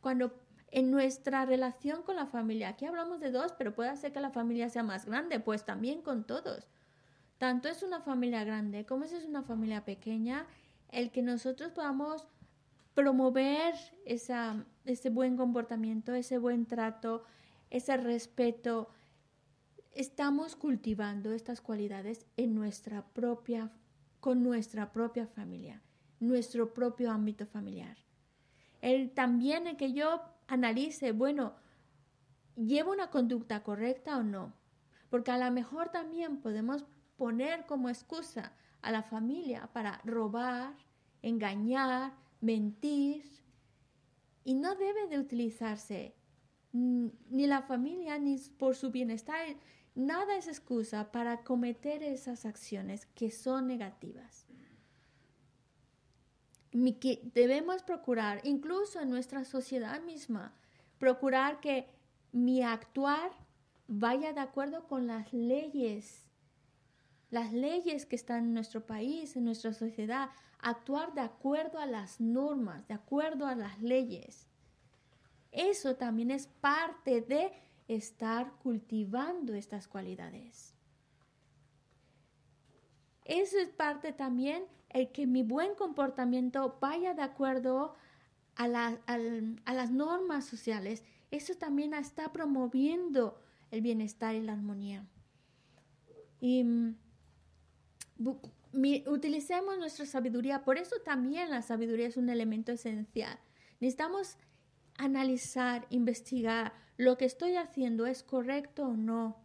Cuando en nuestra relación con la familia, aquí hablamos de dos, pero puede ser que la familia sea más grande, pues también con todos. Tanto es una familia grande como es una familia pequeña, el que nosotros podamos promover esa, ese buen comportamiento, ese buen trato, ese respeto. Estamos cultivando estas cualidades en nuestra propia, con nuestra propia familia, nuestro propio ámbito familiar. El también el que yo analice, bueno, ¿llevo una conducta correcta o no? Porque a lo mejor también podemos poner como excusa a la familia para robar, engañar, mentir. Y no debe de utilizarse mm, ni la familia ni por su bienestar. Nada es excusa para cometer esas acciones que son negativas. Que debemos procurar, incluso en nuestra sociedad misma, procurar que mi actuar vaya de acuerdo con las leyes, las leyes que están en nuestro país, en nuestra sociedad, actuar de acuerdo a las normas, de acuerdo a las leyes. Eso también es parte de estar cultivando estas cualidades. Eso es parte también el que mi buen comportamiento vaya de acuerdo a, las normas sociales. Eso también está promoviendo el bienestar y la armonía. Y mm, utilicemos nuestra sabiduría. Por eso también la sabiduría es un elemento esencial. Necesitamos analizar, investigar, lo que estoy haciendo es correcto o no.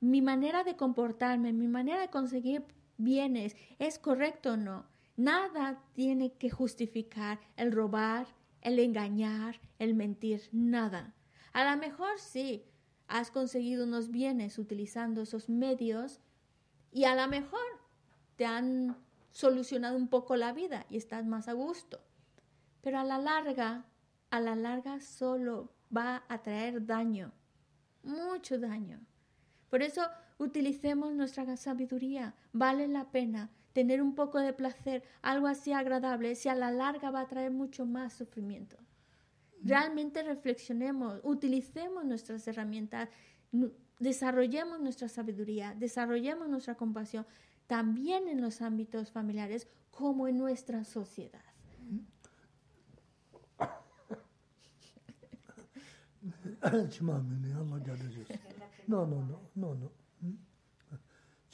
Mi manera de comportarme, mi manera de conseguir bienes, ¿es correcto o no? Nada tiene que justificar el robar, el engañar, el mentir, nada. A lo mejor sí, has conseguido unos bienes utilizando esos medios y a lo mejor te han solucionado un poco la vida y estás más a gusto. Pero a la larga, a la larga solo va a traer daño, mucho daño. Por eso utilicemos nuestra sabiduría. Vale la pena tener un poco de placer, algo así agradable, si a la larga va a traer mucho más sufrimiento. Realmente reflexionemos, utilicemos nuestras herramientas, desarrollemos nuestra sabiduría, desarrollemos nuestra compasión, también en los ámbitos familiares como en nuestra sociedad. No, no, no, no, no.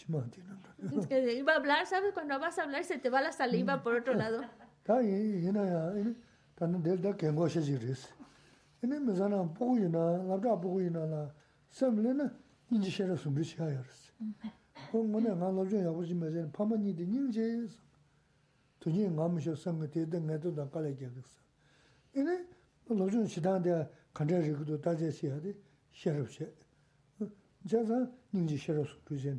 Iba a hablar, ¿sabes? Cuando vas a hablar se te va la saliva por otro lado. Está ahí, tāna dēl dā kēngō shēchī rīs. Yīnā mē zānā pōgū yīnā, labdā pōgū yīnā lā, sēm lē na yīnjī shērā sūmbrī shīyā yā rīs. Hō ngō nā ngā labdā yā pōchī mē zēn, pāma nī dī yīng chē yī sā. Tū yī ngā mē shō sēm gā tē dā ngā tō dā kā lā kia rīs. Yīnā labdā yī chidā dā kāntā rī gu tō tā chē shīyā dī shērā shē. Chā sā yīnjī shērā sūmbrī shēn,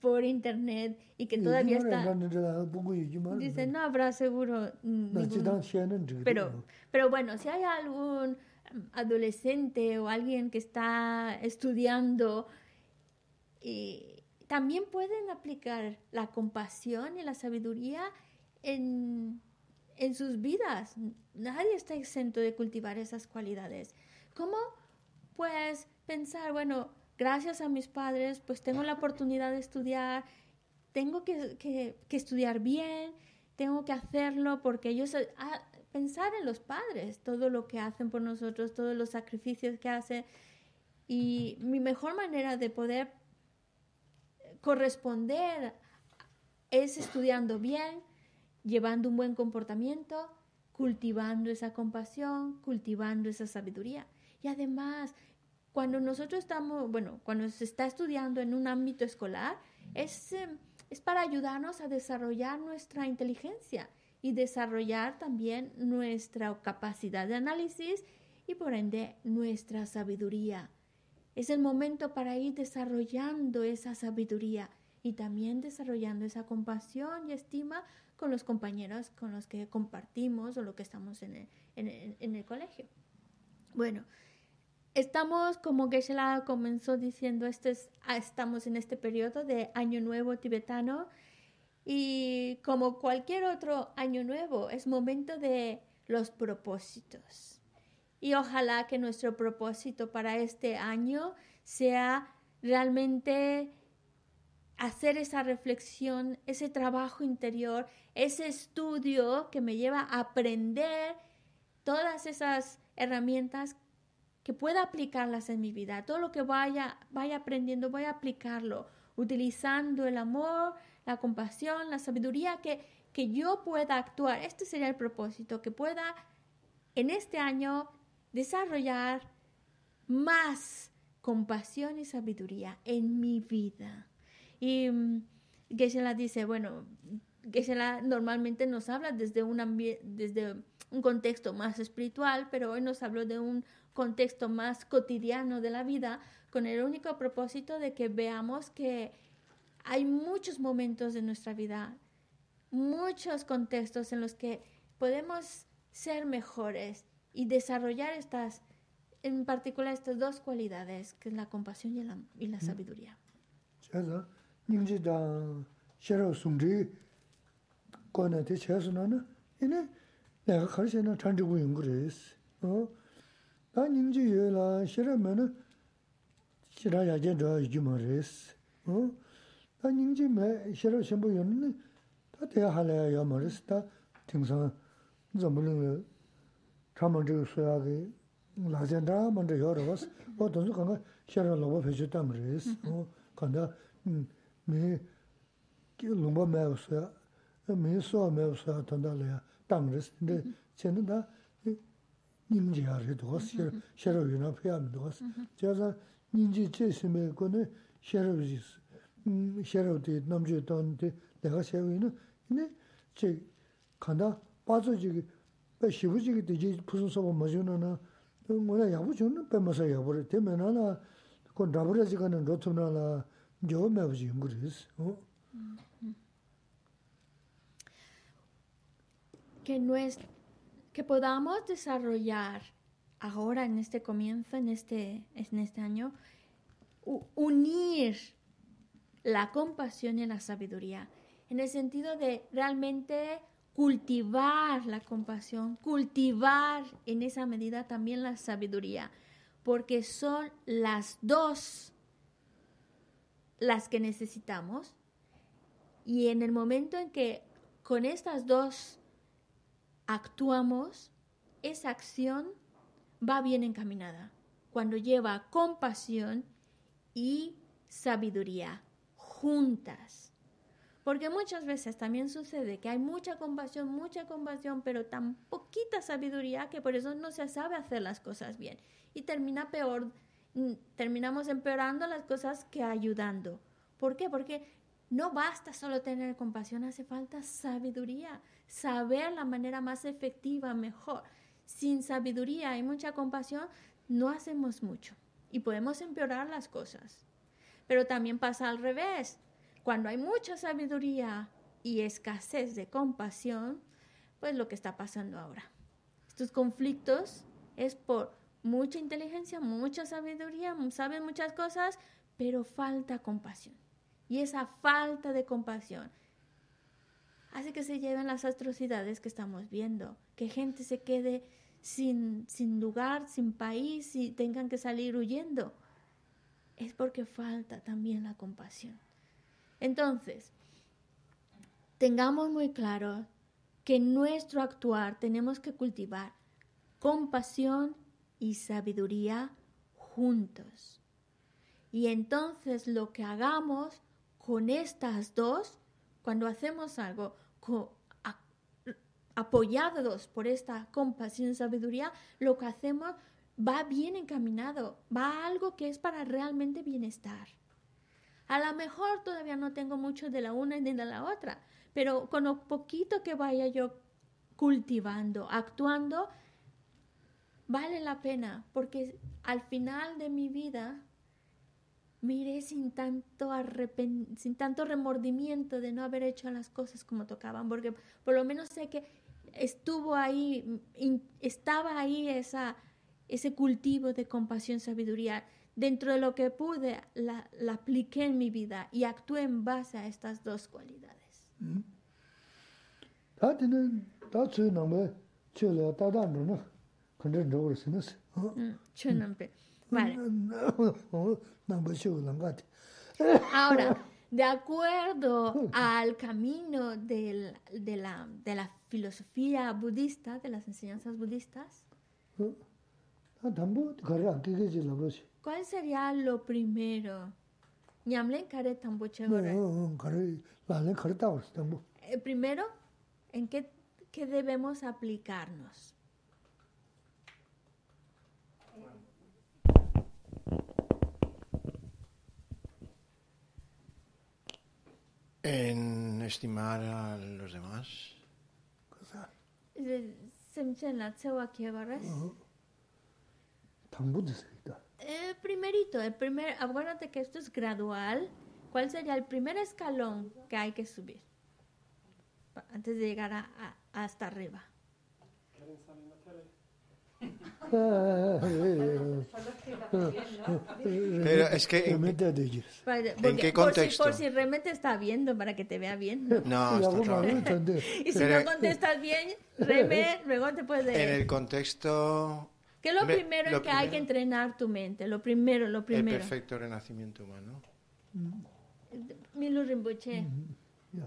por internet y que todavía está... Dice, no habrá seguro... Pero, pero bueno, si hay algún adolescente o alguien que está estudiando, y también pueden aplicar la compasión y la sabiduría en, en sus vidas. Nadie está exento de cultivar esas cualidades. ¿Cómo? Pues pensar, bueno, gracias a mis padres, pues tengo la oportunidad de estudiar, tengo que, estudiar bien, tengo que hacerlo porque ellos, a, pensar en los padres, todo lo que hacen por nosotros, todos los sacrificios que hacen. Y mi mejor manera de poder corresponder es estudiando bien, llevando un buen comportamiento, cultivando esa compasión, cultivando esa sabiduría. Y además, cuando nosotros estamos, bueno, cuando se está estudiando en un ámbito escolar, es, em, es para ayudarnos a desarrollar nuestra inteligencia y desarrollar también nuestra capacidad de análisis y por ende nuestra sabiduría. Es el momento para ir desarrollando esa sabiduría y también desarrollando esa compasión y estima con los compañeros con los que compartimos o lo que estamos en el, en en el colegio. Bueno, Estamos, como Geshe-la comenzó diciendo, este es, ah, estamos en este periodo de Año Nuevo tibetano y como cualquier otro Año Nuevo, es momento de los propósitos. Y ojalá que nuestro propósito para este año sea realmente hacer esa reflexión, ese trabajo interior, ese estudio que me lleva a aprender todas esas herramientas que pueda aplicarlas en mi vida. Todo lo que vaya, vaya aprendiendo, voy a aplicarlo, utilizando el amor, la compasión, la sabiduría, que, que yo pueda actuar. Este sería el propósito, que pueda en este año desarrollar más compasión y sabiduría en mi vida. Y mm, Geshe-la dice, bueno, Geshe-la normalmente nos habla desde un, desde un contexto más espiritual, pero hoy nos habló de un contexto más cotidiano de la vida, con el único propósito de que veamos que hay muchos momentos de nuestra vida, muchos contextos en los que podemos ser mejores y desarrollar estas, en particular estas dos cualidades, que es la compasión y la, y la sabiduría. 내가 가르치는 탄지고 연구레스 어? 아닌지 예라 싫으면은 싫어야 된다 이주머레스 어? 아닌지 매 싫어 전부 연는 다 돼야 할래야 머레스다 등산 좀물은 참은 저 수야게 라젠다 먼저 열어봤어 어 돈도 간가 싫어 로버 해줬다 머레스 어? 간다. 음미 롱바 매우스야. 미소 매우스야. 던달이야. tāndā lā yā tāng rīs, tī chēn dā nīm jī yā rī dōs, xia rā yu nā pēyā mī dōs, jā sā nīm jī chē sī mē kō nē xia rā yu jī sī, xia rā yu tī nām chī tāng tī 내가 세우이는 근데 제 간다 빠져지기 배 시부지기 되지 무슨 소고 뭐주는 뭐나 야부 주는 빼면서 야부를 되면 하나 그 잡으려지가는 로트나라 저 매부지 그랬어 어 Que que podamos desarrollar ahora en este comienzo, en este, en este año, unir la compasión y la sabiduría, en el sentido de realmente cultivar la compasión, cultivar en esa medida también la sabiduría, porque son las dos las que necesitamos. Y en el momento en que con estas dos actuamos, esa acción va bien encaminada. Cuando lleva compasión y sabiduría juntas. Porque muchas veces también sucede que hay mucha compasión, mucha compasión, pero tan poquita sabiduría que por eso no se sabe hacer las cosas bien. Y termina peor, mm, terminamos empeorando las cosas que ayudando. ¿Por qué? Porque no basta solo tener compasión, hace falta sabiduría, saber la manera más efectiva, mejor. Sin sabiduría y mucha compasión no hacemos mucho y podemos empeorar las cosas. Pero también pasa al revés. Cuando hay mucha sabiduría y escasez de compasión, pues lo que está pasando ahora. Estos conflictos es por mucha inteligencia, mucha sabiduría, saben muchas cosas, pero falta compasión. Y esa falta de compasión hace que se lleven las atrocidades que estamos viendo, que gente se quede sin, sin lugar, sin país y tengan que salir huyendo. Es porque falta también la compasión. Entonces, tengamos muy claro que nuestro actuar tenemos que cultivar compasión y sabiduría juntos. Y entonces lo que hagamos con estas dos, cuando hacemos algo apoyados por esta compasión y sabiduría, lo que hacemos va bien encaminado, va a algo que es para realmente bienestar. A lo mejor todavía no tengo mucho de la una ni de la otra, pero con lo poquito que vaya yo cultivando, actuando, vale la pena, porque al final de mi vida miré sin tanto, arrepen sin tanto remordimiento de no haber hecho las cosas como tocaban, porque por lo menos sé que estuvo ahí, estaba ahí esa, ese cultivo de compasión, sabiduría. Dentro de lo que pude, la, apliqué en mi vida y actué en base a estas dos cualidades. Mm. Mm. Vale. Ahora, de acuerdo al camino del, de, la, de, la, filosofía budista, de las enseñanzas budistas, ¿cuál sería lo primero? Primero, ¿en qué, qué debemos aplicarnos? en estimar a los demás. Semchena, El eh, primerito, el primer, acuérdate que esto es gradual. ¿Cuál sería el primer escalón que hay que subir antes de llegar a, a, hasta arriba? Pero es que en- qué porque por si- contexto? Por si, realmente está viendo, para que te vea bien. No, está claro. Y si Pero- no contestas bien, reme, luego te puedes... En el contexto, ¿Qué es lo primero lo en que hay que primero- entrenar tu mente? Lo primero, lo el primero. perfecto renacimiento humano. Milu Rinpoche. ya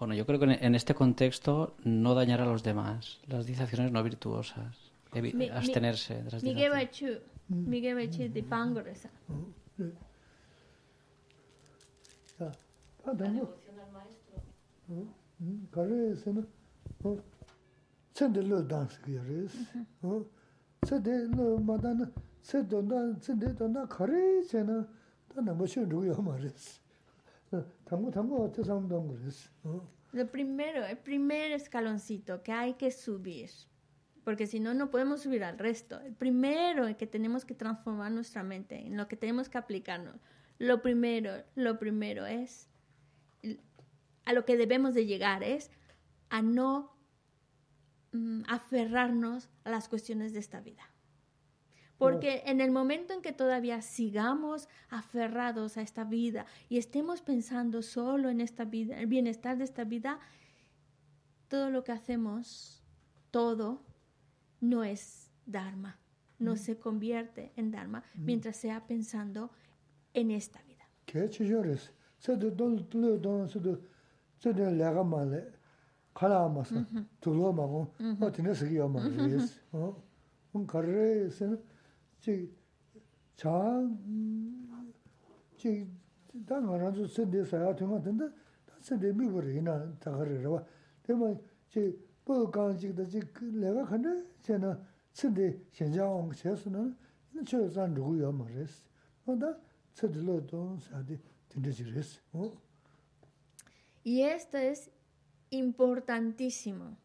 Bueno, yo creo que en este contexto no dañar a los demás, las 10 no virtuosas, mi, abstenerse de las 10 acciones. Miguel de Pangoresa. La devoción al maestro. Lo lo. Lo primero, el primer escaloncito que hay que subir, porque si no, no podemos subir al resto. El primero que tenemos que transformar nuestra mente, en lo que tenemos que aplicarnos. Lo primero, lo primero es, a lo que debemos de llegar es a no mm, aferrarnos a las cuestiones de esta vida. Porque en el momento en que todavía sigamos aferrados a esta vida y estemos pensando solo en esta vida, el bienestar de esta vida, todo lo que hacemos, todo, no es Dharma, no mm. se convierte en Dharma mm. mientras sea pensando en esta vida. ¿Qué chillores? Uh chik chaa chik taa y esto es importantísimo.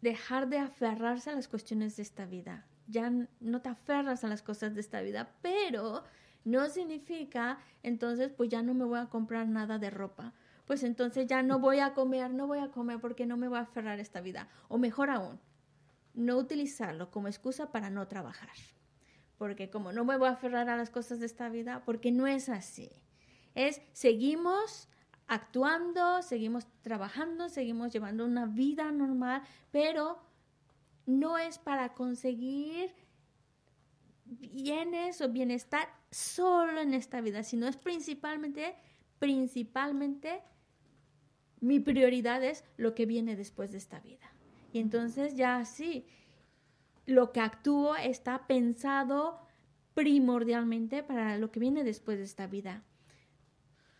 Dejar de aferrarse a las cuestiones de esta vida. Ya no te aferras a las cosas de esta vida, pero no significa entonces pues ya no me voy a comprar nada de ropa. Pues entonces ya no voy a comer, no voy a comer porque no me voy a aferrar a esta vida. O mejor aún, no utilizarlo como excusa para no trabajar. Porque como no me voy a aferrar a las cosas de esta vida, porque no es así es seguimos actuando, seguimos trabajando, seguimos llevando una vida normal, pero no es para conseguir bienes o bienestar solo en esta vida, sino es principalmente, principalmente, mi prioridad es lo que viene después de esta vida. Y entonces ya así, lo que actúo está pensado primordialmente para lo que viene después de esta vida.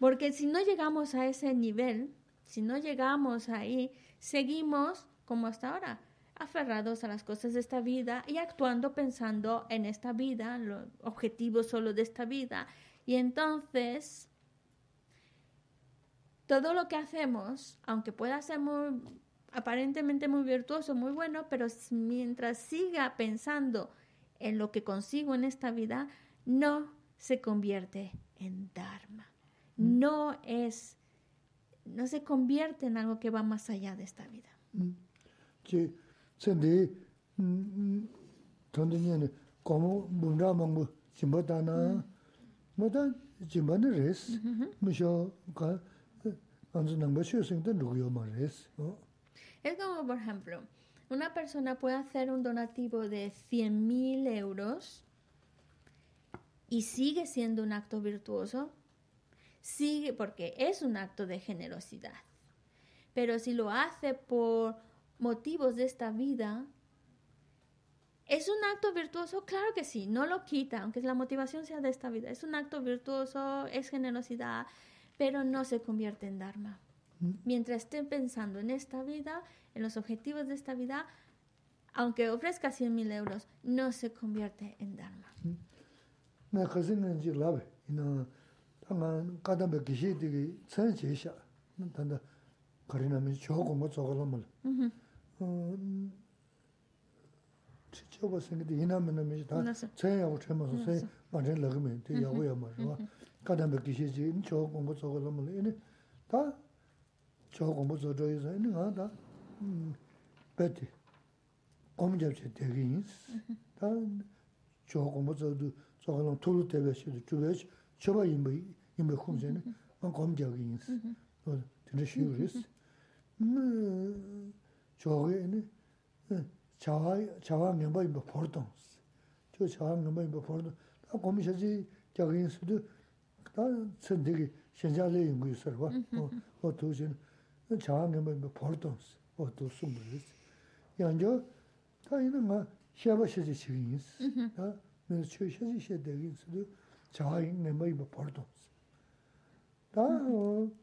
Porque si no llegamos a ese nivel, si no llegamos ahí, seguimos como hasta ahora, aferrados a las cosas de esta vida y actuando pensando en esta vida, los objetivos solo de esta vida. Y entonces, todo lo que hacemos, aunque pueda ser muy, aparentemente muy virtuoso, muy bueno, pero mientras siga pensando en lo que consigo en esta vida, no se convierte en Dharma no es, no se convierte en algo que va más allá de esta vida. Por ejemplo, una persona puede hacer un donativo de 100.000 euros y sigue siendo un acto virtuoso, sigue porque es un acto de generosidad. Pero si lo hace por motivos de esta vida, ¿es un acto virtuoso? Claro que sí, no lo quita, aunque la motivación sea de esta vida. Es un acto virtuoso, es generosidad, pero no se convierte en Dharma. Mientras esté pensando en esta vida, en los objetivos de esta vida, aunque ofrezca 100.000 euros, no se convierte en Dharma. 나 가슴은 지 라베 이나 당한 가담에 기시디기 선제샤 단다 거리나면 조금 뭐 저걸로 말 어, 저거 생기도 이나면은 미지 다 맞아. 저야고 쳐면서 세 완전 러그면 돼 야고야 말이야. 가담에 기시지 조금 뭐 저걸로 말 이네 다 조금 뭐 저저 있어 이네 가다 음 베티 공접체 되긴 다 조금 뭐 저도 저거는 토르 때베시도 주베시 저바 임베 yinba khumzayna, an qamdiyagi yinsi, dina shiyo resi. Chogayani, chawa ngenpa yinba pordonsi, cho chawa ngenpa yinba pordonsi, ta qambi shaji diyagi yinsi du, ta tsindigi shenjale yungu yusarwa, o tuzayna, chawa ngenpa yinba pordonsi, o tuzumba resi. Yanjo, ta yina nga xeba shaji shigi yinsi, ta mena cho shaji shaji diyagi yinsi du, chawa ngenpa yinba pordonsi. o tu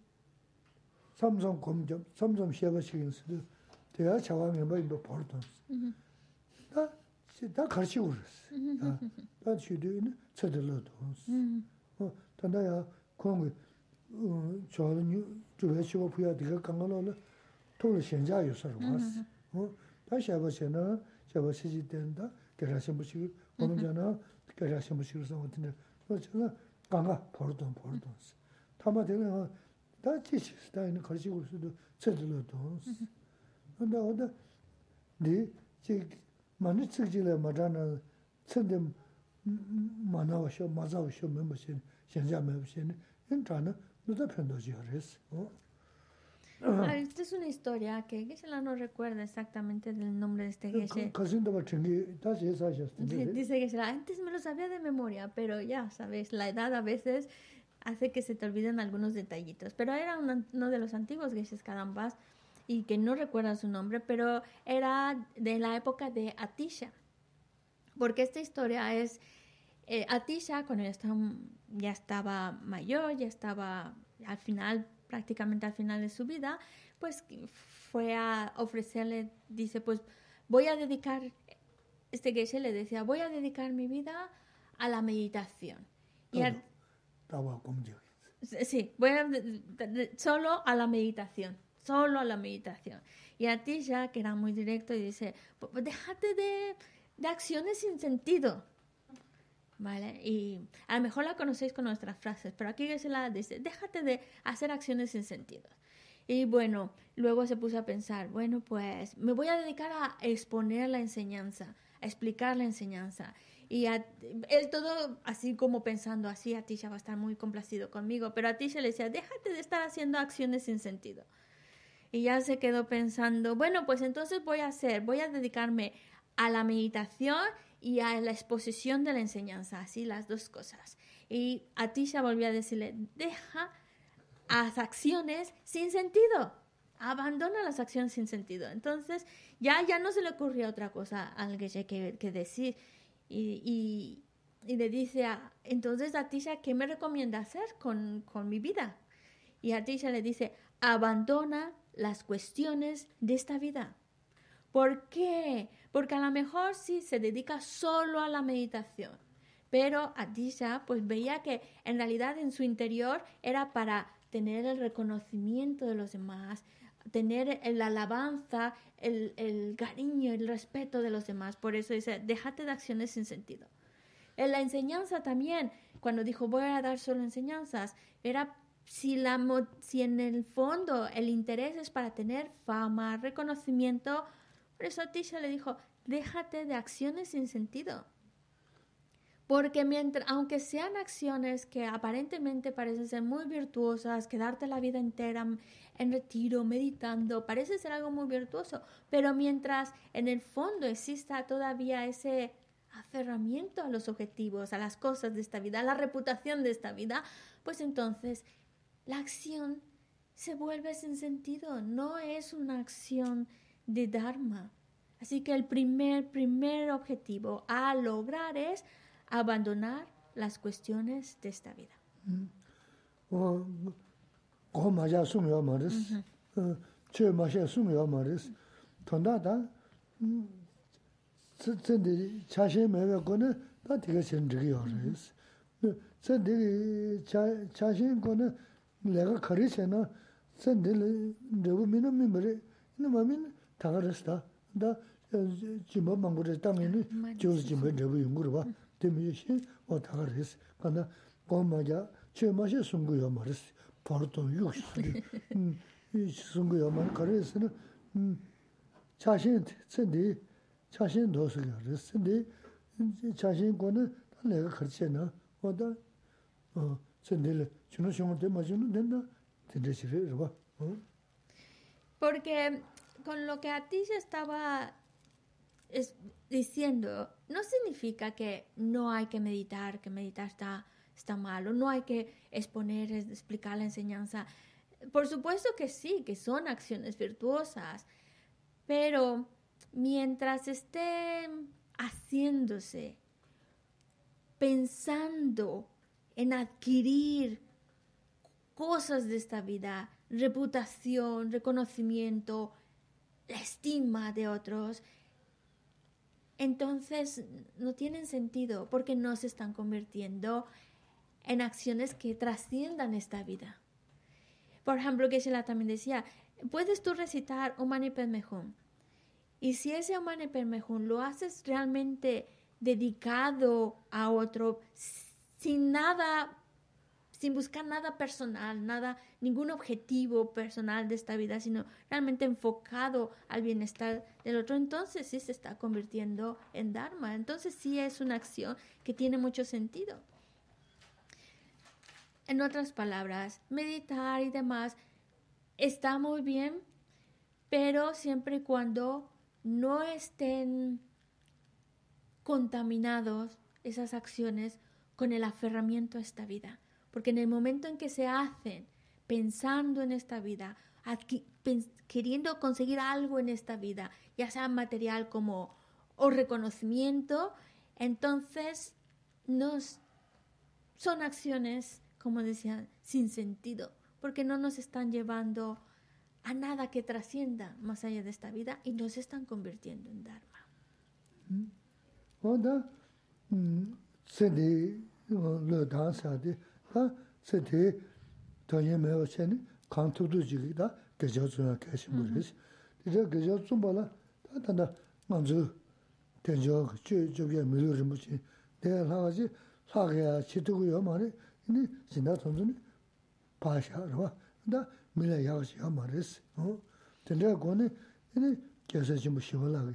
sumbu yus. Yanjo, ta ina nga sheba shezi chigin yus, ta mena chio shezi she degi yus, du chawa ngamba yungu pordons. Ta samsam kumjam, samsam sheba chigin yus, du teya chawa ngamba yungu pordons. Ta, ta karchi urus, ta, ta chidu ina tsadila dons. 어 단다야 공부 어 저는 주변 시고 부야 네가 강가로는 통을 현자 요소로 왔어. 어 다시 해보세요. 저거 시지 된다. 계라신 부시 보는 전에 계라신 부시로 어떻게 어 제가 강가 버르던 버르던. 타마 되는 다 지시 스타일은 가지고 수도 제대로도. 근데 어디 네 지, 많이 쓰지래 말하는 천대 만나와셔 맞아와셔 멤버신 현자 멤버신 entrando no te prendo llores ¿no? Ah, Esta es una historia que Geshe-la no recuerda exactamente del nombre de este Geshe. 가신다 봐 챙기 다시 해사셨는데 Dice Geshe-la, antes me lo sabía de memoria, pero ya sabes, la edad a veces hace que se te olviden algunos detallitos. Pero era uno de los antiguos geishas kadambas y que no recuerda su nombre, pero era de la época de Atisha. Porque esta historia es eh, Atisha cuando ya estaba, ya estaba mayor, ya estaba al final, prácticamente al final de su vida, pues fue a ofrecerle, dice, pues voy a dedicar, este geisha le decía, voy a dedicar mi vida a la meditación. Y, a, Sí, voy solo a la meditación, solo a la meditación. Y a ti ya, que era muy directo, y dice, "Pues, pues, déjate de, de acciones sin sentido. ¿Vale? Y a lo mejor la conocéis con nuestras frases, pero aquí se la dice, déjate de hacer acciones sin sentido. Y bueno, luego se puso a pensar, bueno, pues me voy a dedicar a exponer la enseñanza, a explicar la enseñanza. Y él todo así como pensando, así a Tisha va a estar muy complacido conmigo, pero a Tisha le decía, déjate de estar haciendo acciones sin sentido. Y ya se quedó pensando, bueno, pues entonces voy a hacer, voy a dedicarme a la meditación y a la exposición de la enseñanza, así las dos cosas. Y a Tisha volvió a decirle, deja las acciones sin sentido. Abandona las acciones sin sentido. Entonces, ya, ya no se le ocurría otra cosa al que, que decir. Y, y, le dice, a, entonces a Tisha, ¿qué me recomienda hacer con, con mi vida? Y a Tisha le dice, abandona las cuestiones de esta vida. ¿Por qué? Porque a lo mejor sí se dedica solo a la meditación. Pero Atisha pues veía que en realidad en su interior era para tener el reconocimiento de los demás, tener el alabanza, el, el cariño, el respeto de los demás. Por eso dice, déjate de acciones sin sentido. En la enseñanza también, cuando dijo voy a dar solo enseñanzas, era si, la, si en el fondo el interés es para tener fama, reconocimiento, por eso Tisha le dijo, déjate de acciones sin sentido. Porque mientras, aunque sean acciones que aparentemente parecen ser muy virtuosas, quedarte la vida entera en retiro, meditando, parece ser algo muy virtuoso, pero mientras en el fondo exista todavía ese aferramiento a los objetivos, a las cosas de esta vida, a la reputación de esta vida, pues entonces la acción se vuelve sin sentido, no es una acción de Dharma. Así que el primer, primer objetivo a lograr es abandonar las cuestiones de esta vida. dēmī shī wā tā rīs, kāna gō mā yā, chē mā shī sūngu yā mā rīs, pār tō yūk shī, sūngu yā mā rī kā rīs nā, chā shīn tsindī, chā shīn tō sū yā rīs, tsindī, chā shīn gō nā, tā lē kā khar chē nā, wā tā, tsindī lē, chū nā shōng tē mā chū nā tēn nā, tēn rī hmm. Porque con lo que a ti se estaba es- diciendo, no significa que no hay que meditar, que meditar está está malo, no hay que exponer, explicar la enseñanza. Por supuesto que sí, que son acciones virtuosas, pero mientras estén haciéndose, pensando en adquirir cosas de esta vida, reputación, reconocimiento, la estima de otros, entonces no tienen sentido porque no se están convirtiendo en acciones que trasciendan esta vida. Por ejemplo, que Shela también decía, puedes tú recitar un Mani Padme Hum, y si ese Mani Padme Hum lo haces realmente dedicado a otro, sin nada sin buscar nada personal, nada, ningún objetivo personal de esta vida, sino realmente enfocado al bienestar del otro, entonces sí se está convirtiendo en Dharma. Entonces sí es una acción que tiene mucho sentido. En otras palabras, meditar y demás está muy bien, pero siempre y cuando no estén contaminados esas acciones con el aferramiento a esta vida. Porque en el momento en que se hacen pensando en esta vida, queriendo conseguir algo en esta vida, ya sea material como o reconocimiento, entonces nos son acciones, como decía, sin sentido, porque no nos están llevando a nada que trascienda más allá de esta vida y no se están convirtiendo en Dharma. wāndā sēndē lō dāng sādē, tā sēndē tōnyē mē wā chēni kāng tū tū jīgī tā gacchā tsūyā kēshī mū rēs. Tī tā gacchā tsūmbā lā, tā tā ndā ngā tsū tēnchā chū chū kia mī lū rī mū chī, tē lā gā chī lā gā yā chī tū gu yā mā rē, yī jindā tōng tsū nī pā shā rā wā, tā mī lā yā gā chī yā mā rēs. Tēndā kō nī, yī kēsā chī mū shī wā lā gā.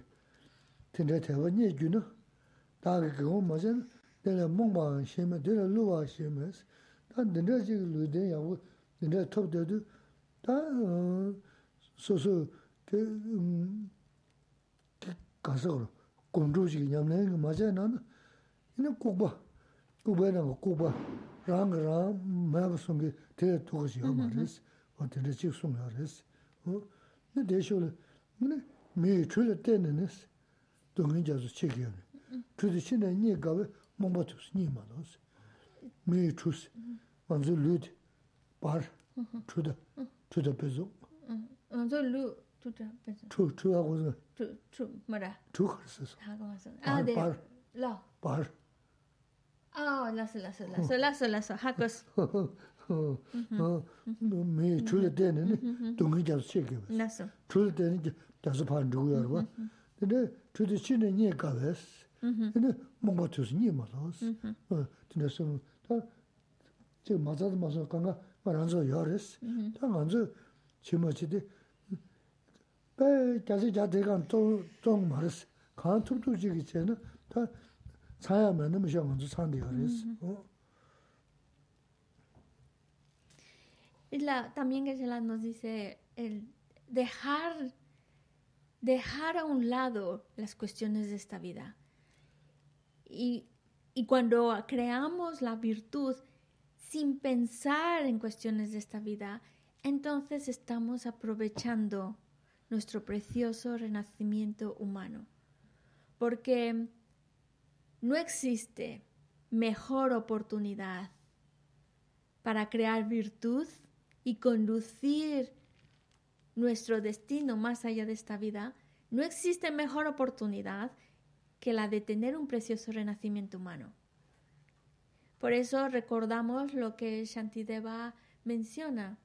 Tēndā tēwā nye gyū nā, 다게 그거 맞아. 내가 몽바 시면 내가 루와 시면 다 내가 지금 루데 야고 내가 톱데도 다 소소 그 음, 가서 공주지 냠내 그 맞아 나는 이는 꼭봐 꼭봐는 꼭봐 랑랑 마브송게 대 도시 말이스 어떻게 지금 말이스 어 근데 대쇼를 근데 미 출을 때는 동인자도 책이야 chūdi shīnā mii chus, anzu lud, bar, chuda, chuda pezo. Anzu lud, chuda pezo. Chu, chu hago zga. Chu, chu, mara. Chu karsiso. Hago maso. Bar, bar. Ah, Lao. Bar. Oh, ah, laso, laso, laso, laso, laso, hagos. Mii chuda teni, dungi jazo chekiwa. Laso. Chuda teni jazo pan dhugu yarwa. Tene, chuda chine nye kawes. Tene, mungba tuzi nye malos. Mhm. Ah, Tene, sonu, pān chūgu yā rwa. Tēnē chūda shīnā nī gāwēs, tēnē mōmbā tūs nī mā dōs. Tēnē sō, tā, chī mācāda māsō kāngā mā rānzō yā rēs. Tā ngānzō chī mā chī tē, bē gyāsi gyā tē kāng tōng mā rēs. Kāng tūk tūk chī kī chē nā, tā tsāyā mē nā mī shā ngānzō tsāndi yā rēs. Y la, también Geshe-la nos dice el dejar, dejar a un lado las cuestiones de esta vida. Y, y cuando creamos la virtud sin pensar en cuestiones de esta vida, entonces estamos aprovechando nuestro precioso renacimiento humano. Porque no existe mejor oportunidad para crear virtud y conducir nuestro destino más allá de esta vida, no existe mejor oportunidad que la de tener un precioso renacimiento humano. Por eso recordamos lo que Shantideva menciona,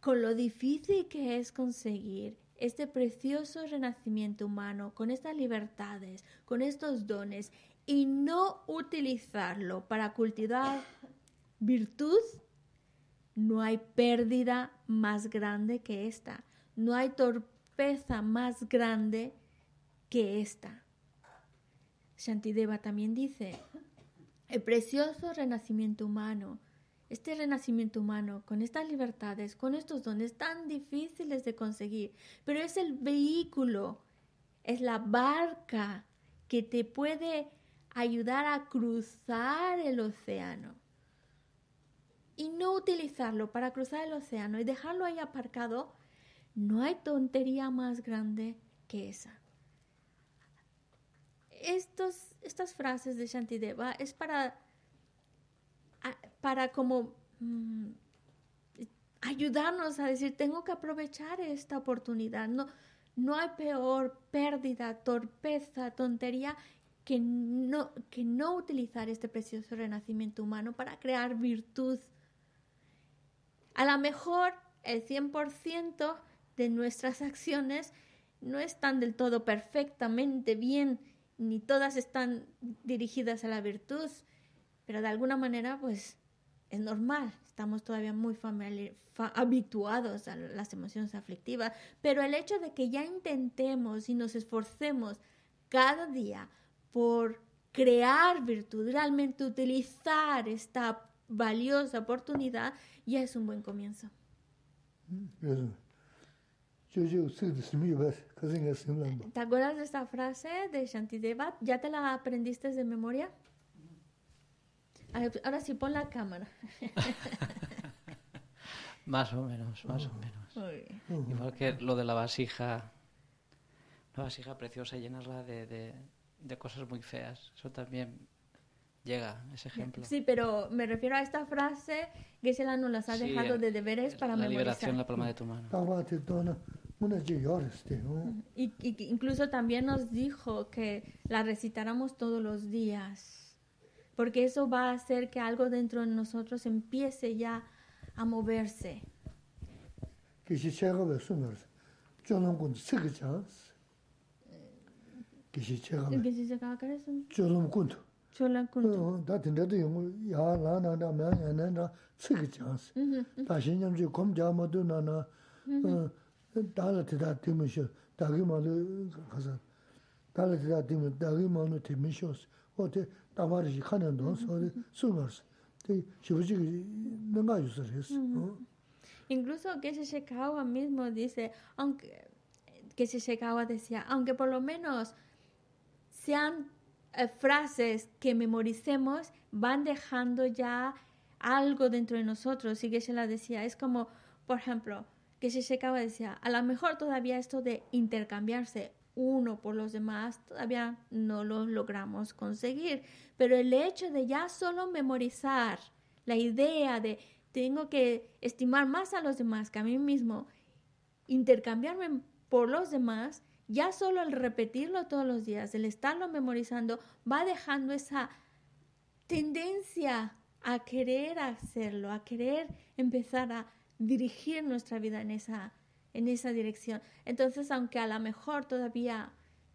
con lo difícil que es conseguir este precioso renacimiento humano, con estas libertades, con estos dones, y no utilizarlo para cultivar virtud, no hay pérdida más grande que esta. No hay torpeza más grande que esta. Shantideva también dice, el precioso renacimiento humano, este renacimiento humano, con estas libertades, con estos dones tan difíciles de conseguir, pero es el vehículo, es la barca que te puede ayudar a cruzar el océano y no utilizarlo para cruzar el océano y dejarlo ahí aparcado, no hay tontería más grande que esa. Estas frases de Shantideva es para, para como mm, ayudarnos a decir, tengo que aprovechar esta oportunidad. No, no hay peor pérdida, torpeza, tontería que no, que no utilizar este precioso renacimiento humano para crear virtud. A lo mejor el 100% de nuestras acciones no están del todo perfectamente bien, ni todas están dirigidas a la virtud, pero de alguna manera pues es normal, estamos todavía muy habituados a las emociones aflictivas, pero el hecho de que ya intentemos y nos esforcemos cada día por crear virtud, realmente utilizar esta valiosa oportunidad, ya es un buen comienzo. ¿Te acuerdas de esta frase de Shantideva? ¿Ya te la aprendiste de memoria? Ahora sí, pon la cámara. más o menos, más o menos. Igual que lo de la vasija, la vasija preciosa, llenarla de, de, de cosas muy feas. Eso también llega ese ejemplo. Sí, pero me refiero a esta frase, que se la nos las ha dejado de deberes para la memorizar. liberación la palma de tu mano. Y, y, incluso también nos dijo que la recitáramos todos los días, porque eso va a hacer que algo dentro de nosotros empiece ya a moverse. Que si cholan kuntu. Da tinda tu yungu, ya la na na, mya ya na na, tsiki chansi. Da xin nyam chi kom ja ma tu na na, da la tida timi shio, o o. Incluso que se Shekawa mismo dice, aunque, Shekawa decía, aunque por lo menos sean eh, frases que memoricemos van dejando ya algo dentro de nosotros. Y que se la decía, es como, por ejemplo, que se acaba decía, a lo mejor todavía esto de intercambiarse uno por los demás todavía no lo logramos conseguir, pero el hecho de ya solo memorizar la idea de tengo que estimar más a los demás que a mí mismo, intercambiarme por los demás, ya solo el repetirlo todos los días, el estarlo memorizando, va dejando esa tendencia a querer hacerlo, a querer empezar a dirigir nuestra vida en esa, en esa dirección. Entonces, aunque a lo mejor todavía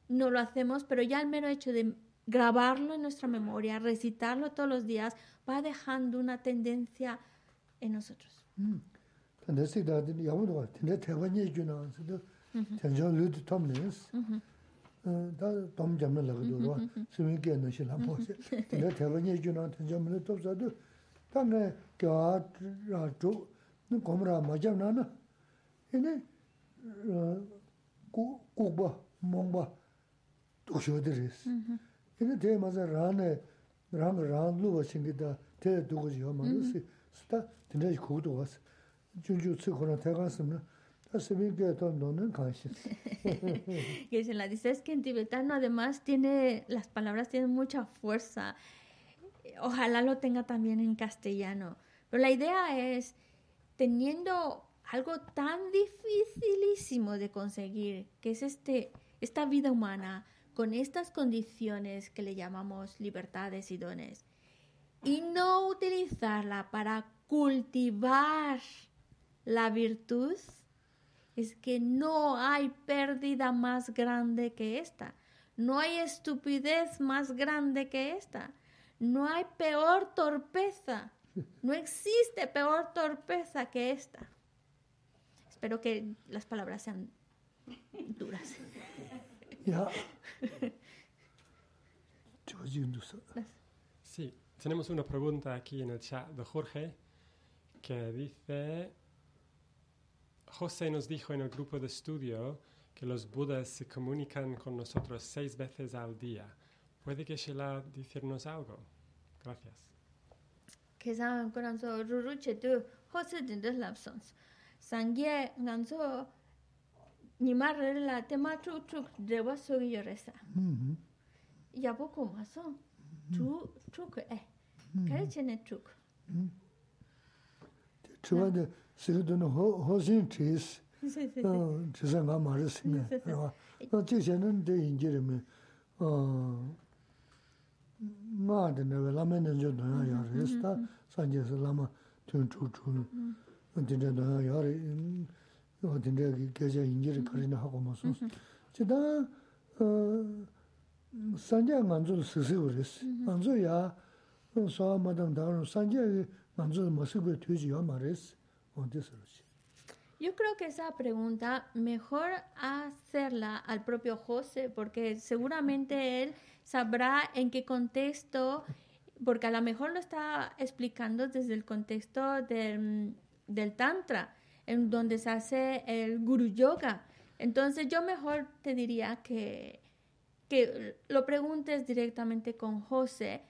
no lo hacemos, pero ya el mero hecho de grabarlo en nuestra memoria, recitarlo todos los días, va dejando una tendencia en nosotros. Mm. Tenchang lu tu tom nes, da tom jamna laga durwa, sumi kya na shi lambo se, tena teba nye ju na tenchang mene top sa du, ta nga kya ra chu, nu komra ma jam na na, ene kukba, mongba, duksho de res. Ene te ma za rane, rang rang luwa shingi da, te dugu ji yo ma si, sta tena ji kukudu was, jun ju tsu kora tega simna, que se que en tibetano además tiene las palabras tienen mucha fuerza. Ojalá lo tenga también en castellano. Pero la idea es teniendo algo tan dificilísimo de conseguir, que es este esta vida humana con estas condiciones que le llamamos libertades y dones y no utilizarla para cultivar la virtud es que no hay pérdida más grande que esta. No hay estupidez más grande que esta. No hay peor torpeza. No existe peor torpeza que esta. Espero que las palabras sean duras. Sí, tenemos una pregunta aquí en el chat de Jorge que dice José nos dijo en el grupo de estudio que los budas se comunican con nosotros seis veces al día. ¿Puede que Sheila decirnos algo? Gracias. 계산 그런서 루루체도 호스딘데 랍선스 상게 간서 니마르라 테마투 투 데와 소기 요레사 음. 야보고 마서 투 투크 에 가르치네 투크 저한테 세도는 호 호신 트스. 어, 저생가 말했으면. 어, 어, 지금은 대 인지르면 어 마데 내가 라면은 좀 sanje se lama tun chu chu yo ge inje yo creo que esa pregunta mejor hacerla al propio José, porque seguramente él sabrá en qué contexto porque a lo mejor lo está explicando desde el contexto del, del Tantra, en donde se hace el Guru Yoga. Entonces yo mejor te diría que, que lo preguntes directamente con José,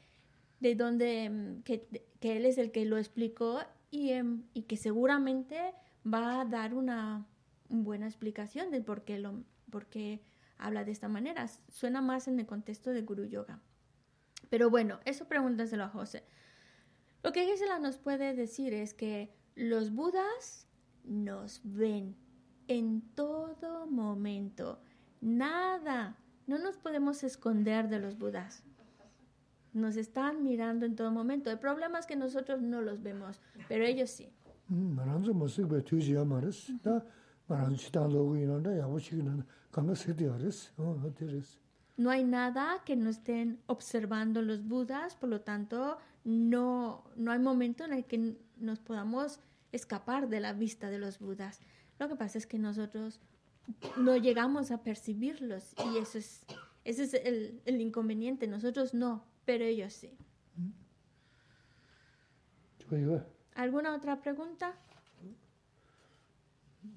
de donde que, que él es el que lo explicó y, em, y que seguramente va a dar una buena explicación de por qué, lo, por qué habla de esta manera. Suena más en el contexto de Guru Yoga. Pero bueno, eso pregúntaselo a José. Lo que Gisela nos puede decir es que los budas nos ven en todo momento. Nada. No nos podemos esconder de los budas. Nos están mirando en todo momento. El problema es que nosotros no los vemos, pero ellos sí. No hay nada que no estén observando los budas, por lo tanto, no, no hay momento en el que nos podamos escapar de la vista de los budas. Lo que pasa es que nosotros no llegamos a percibirlos y eso es, ese es el, el inconveniente. Nosotros no, pero ellos sí. ¿Alguna otra pregunta?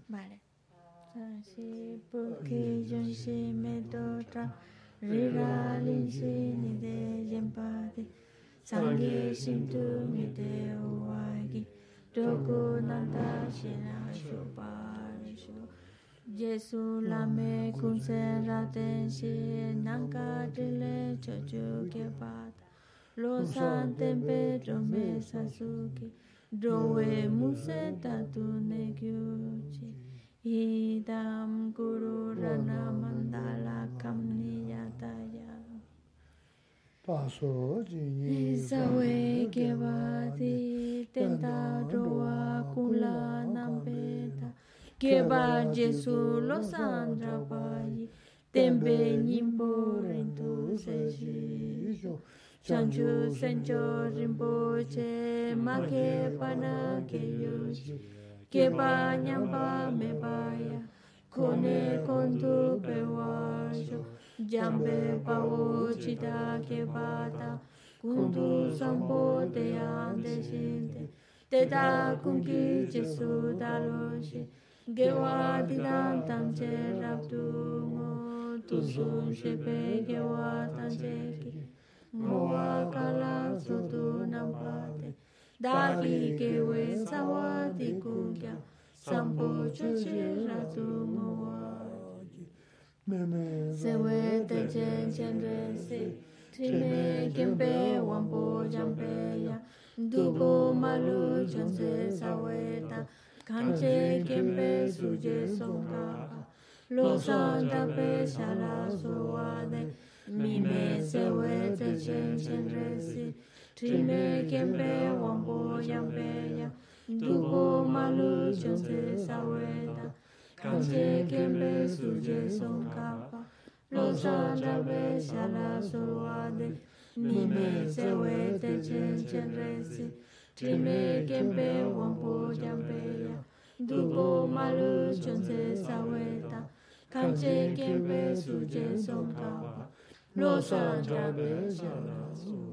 Vale. Ah, Así porque yo sí me doy rirali si ni de yempade sangue sintu mi de uwagi doku nanda shina Jesu lame kunsen raten shi nanka dile chochu ke bata lo tempe me sasuke Doe muse tatu ne idam guru rana mandala kamni paso jingi sawe gewa di tenda rowa kula nambeda gewa jesu lo sandra bai tembe nimbo rendu seji chanchu sencho rinpo che ma ke pana ke yoji gewa nyamba me baya kone kondu pewa jo. Jambe pawo chita ke pata kuntu sampo te ande shinte te ta kunki jesu daloshi gewa dinan tamche raptu ngo tu sun shepe gewa tamche ki Moa kala sotu nampate, dagi kewe sawati kukya, sampo choche ratu moa. Sewe te chen chen resi, trime kempe wampo jampe ya, dupo malu chonse saweta, kanche kempe suje songa, lo santa pe shala suade, mime sewe te chen chen resi, trime kempe wampo jampe ya, dupo malu chonse saweta, kanche kempe suje sonkapa, lo santa pe shala suade, mime sewe te chen chen resi, trime kempe wampo jampe ya, dupo malu chonse saweta, kanche kempe suje sonkapa, lo santa pe shala suade.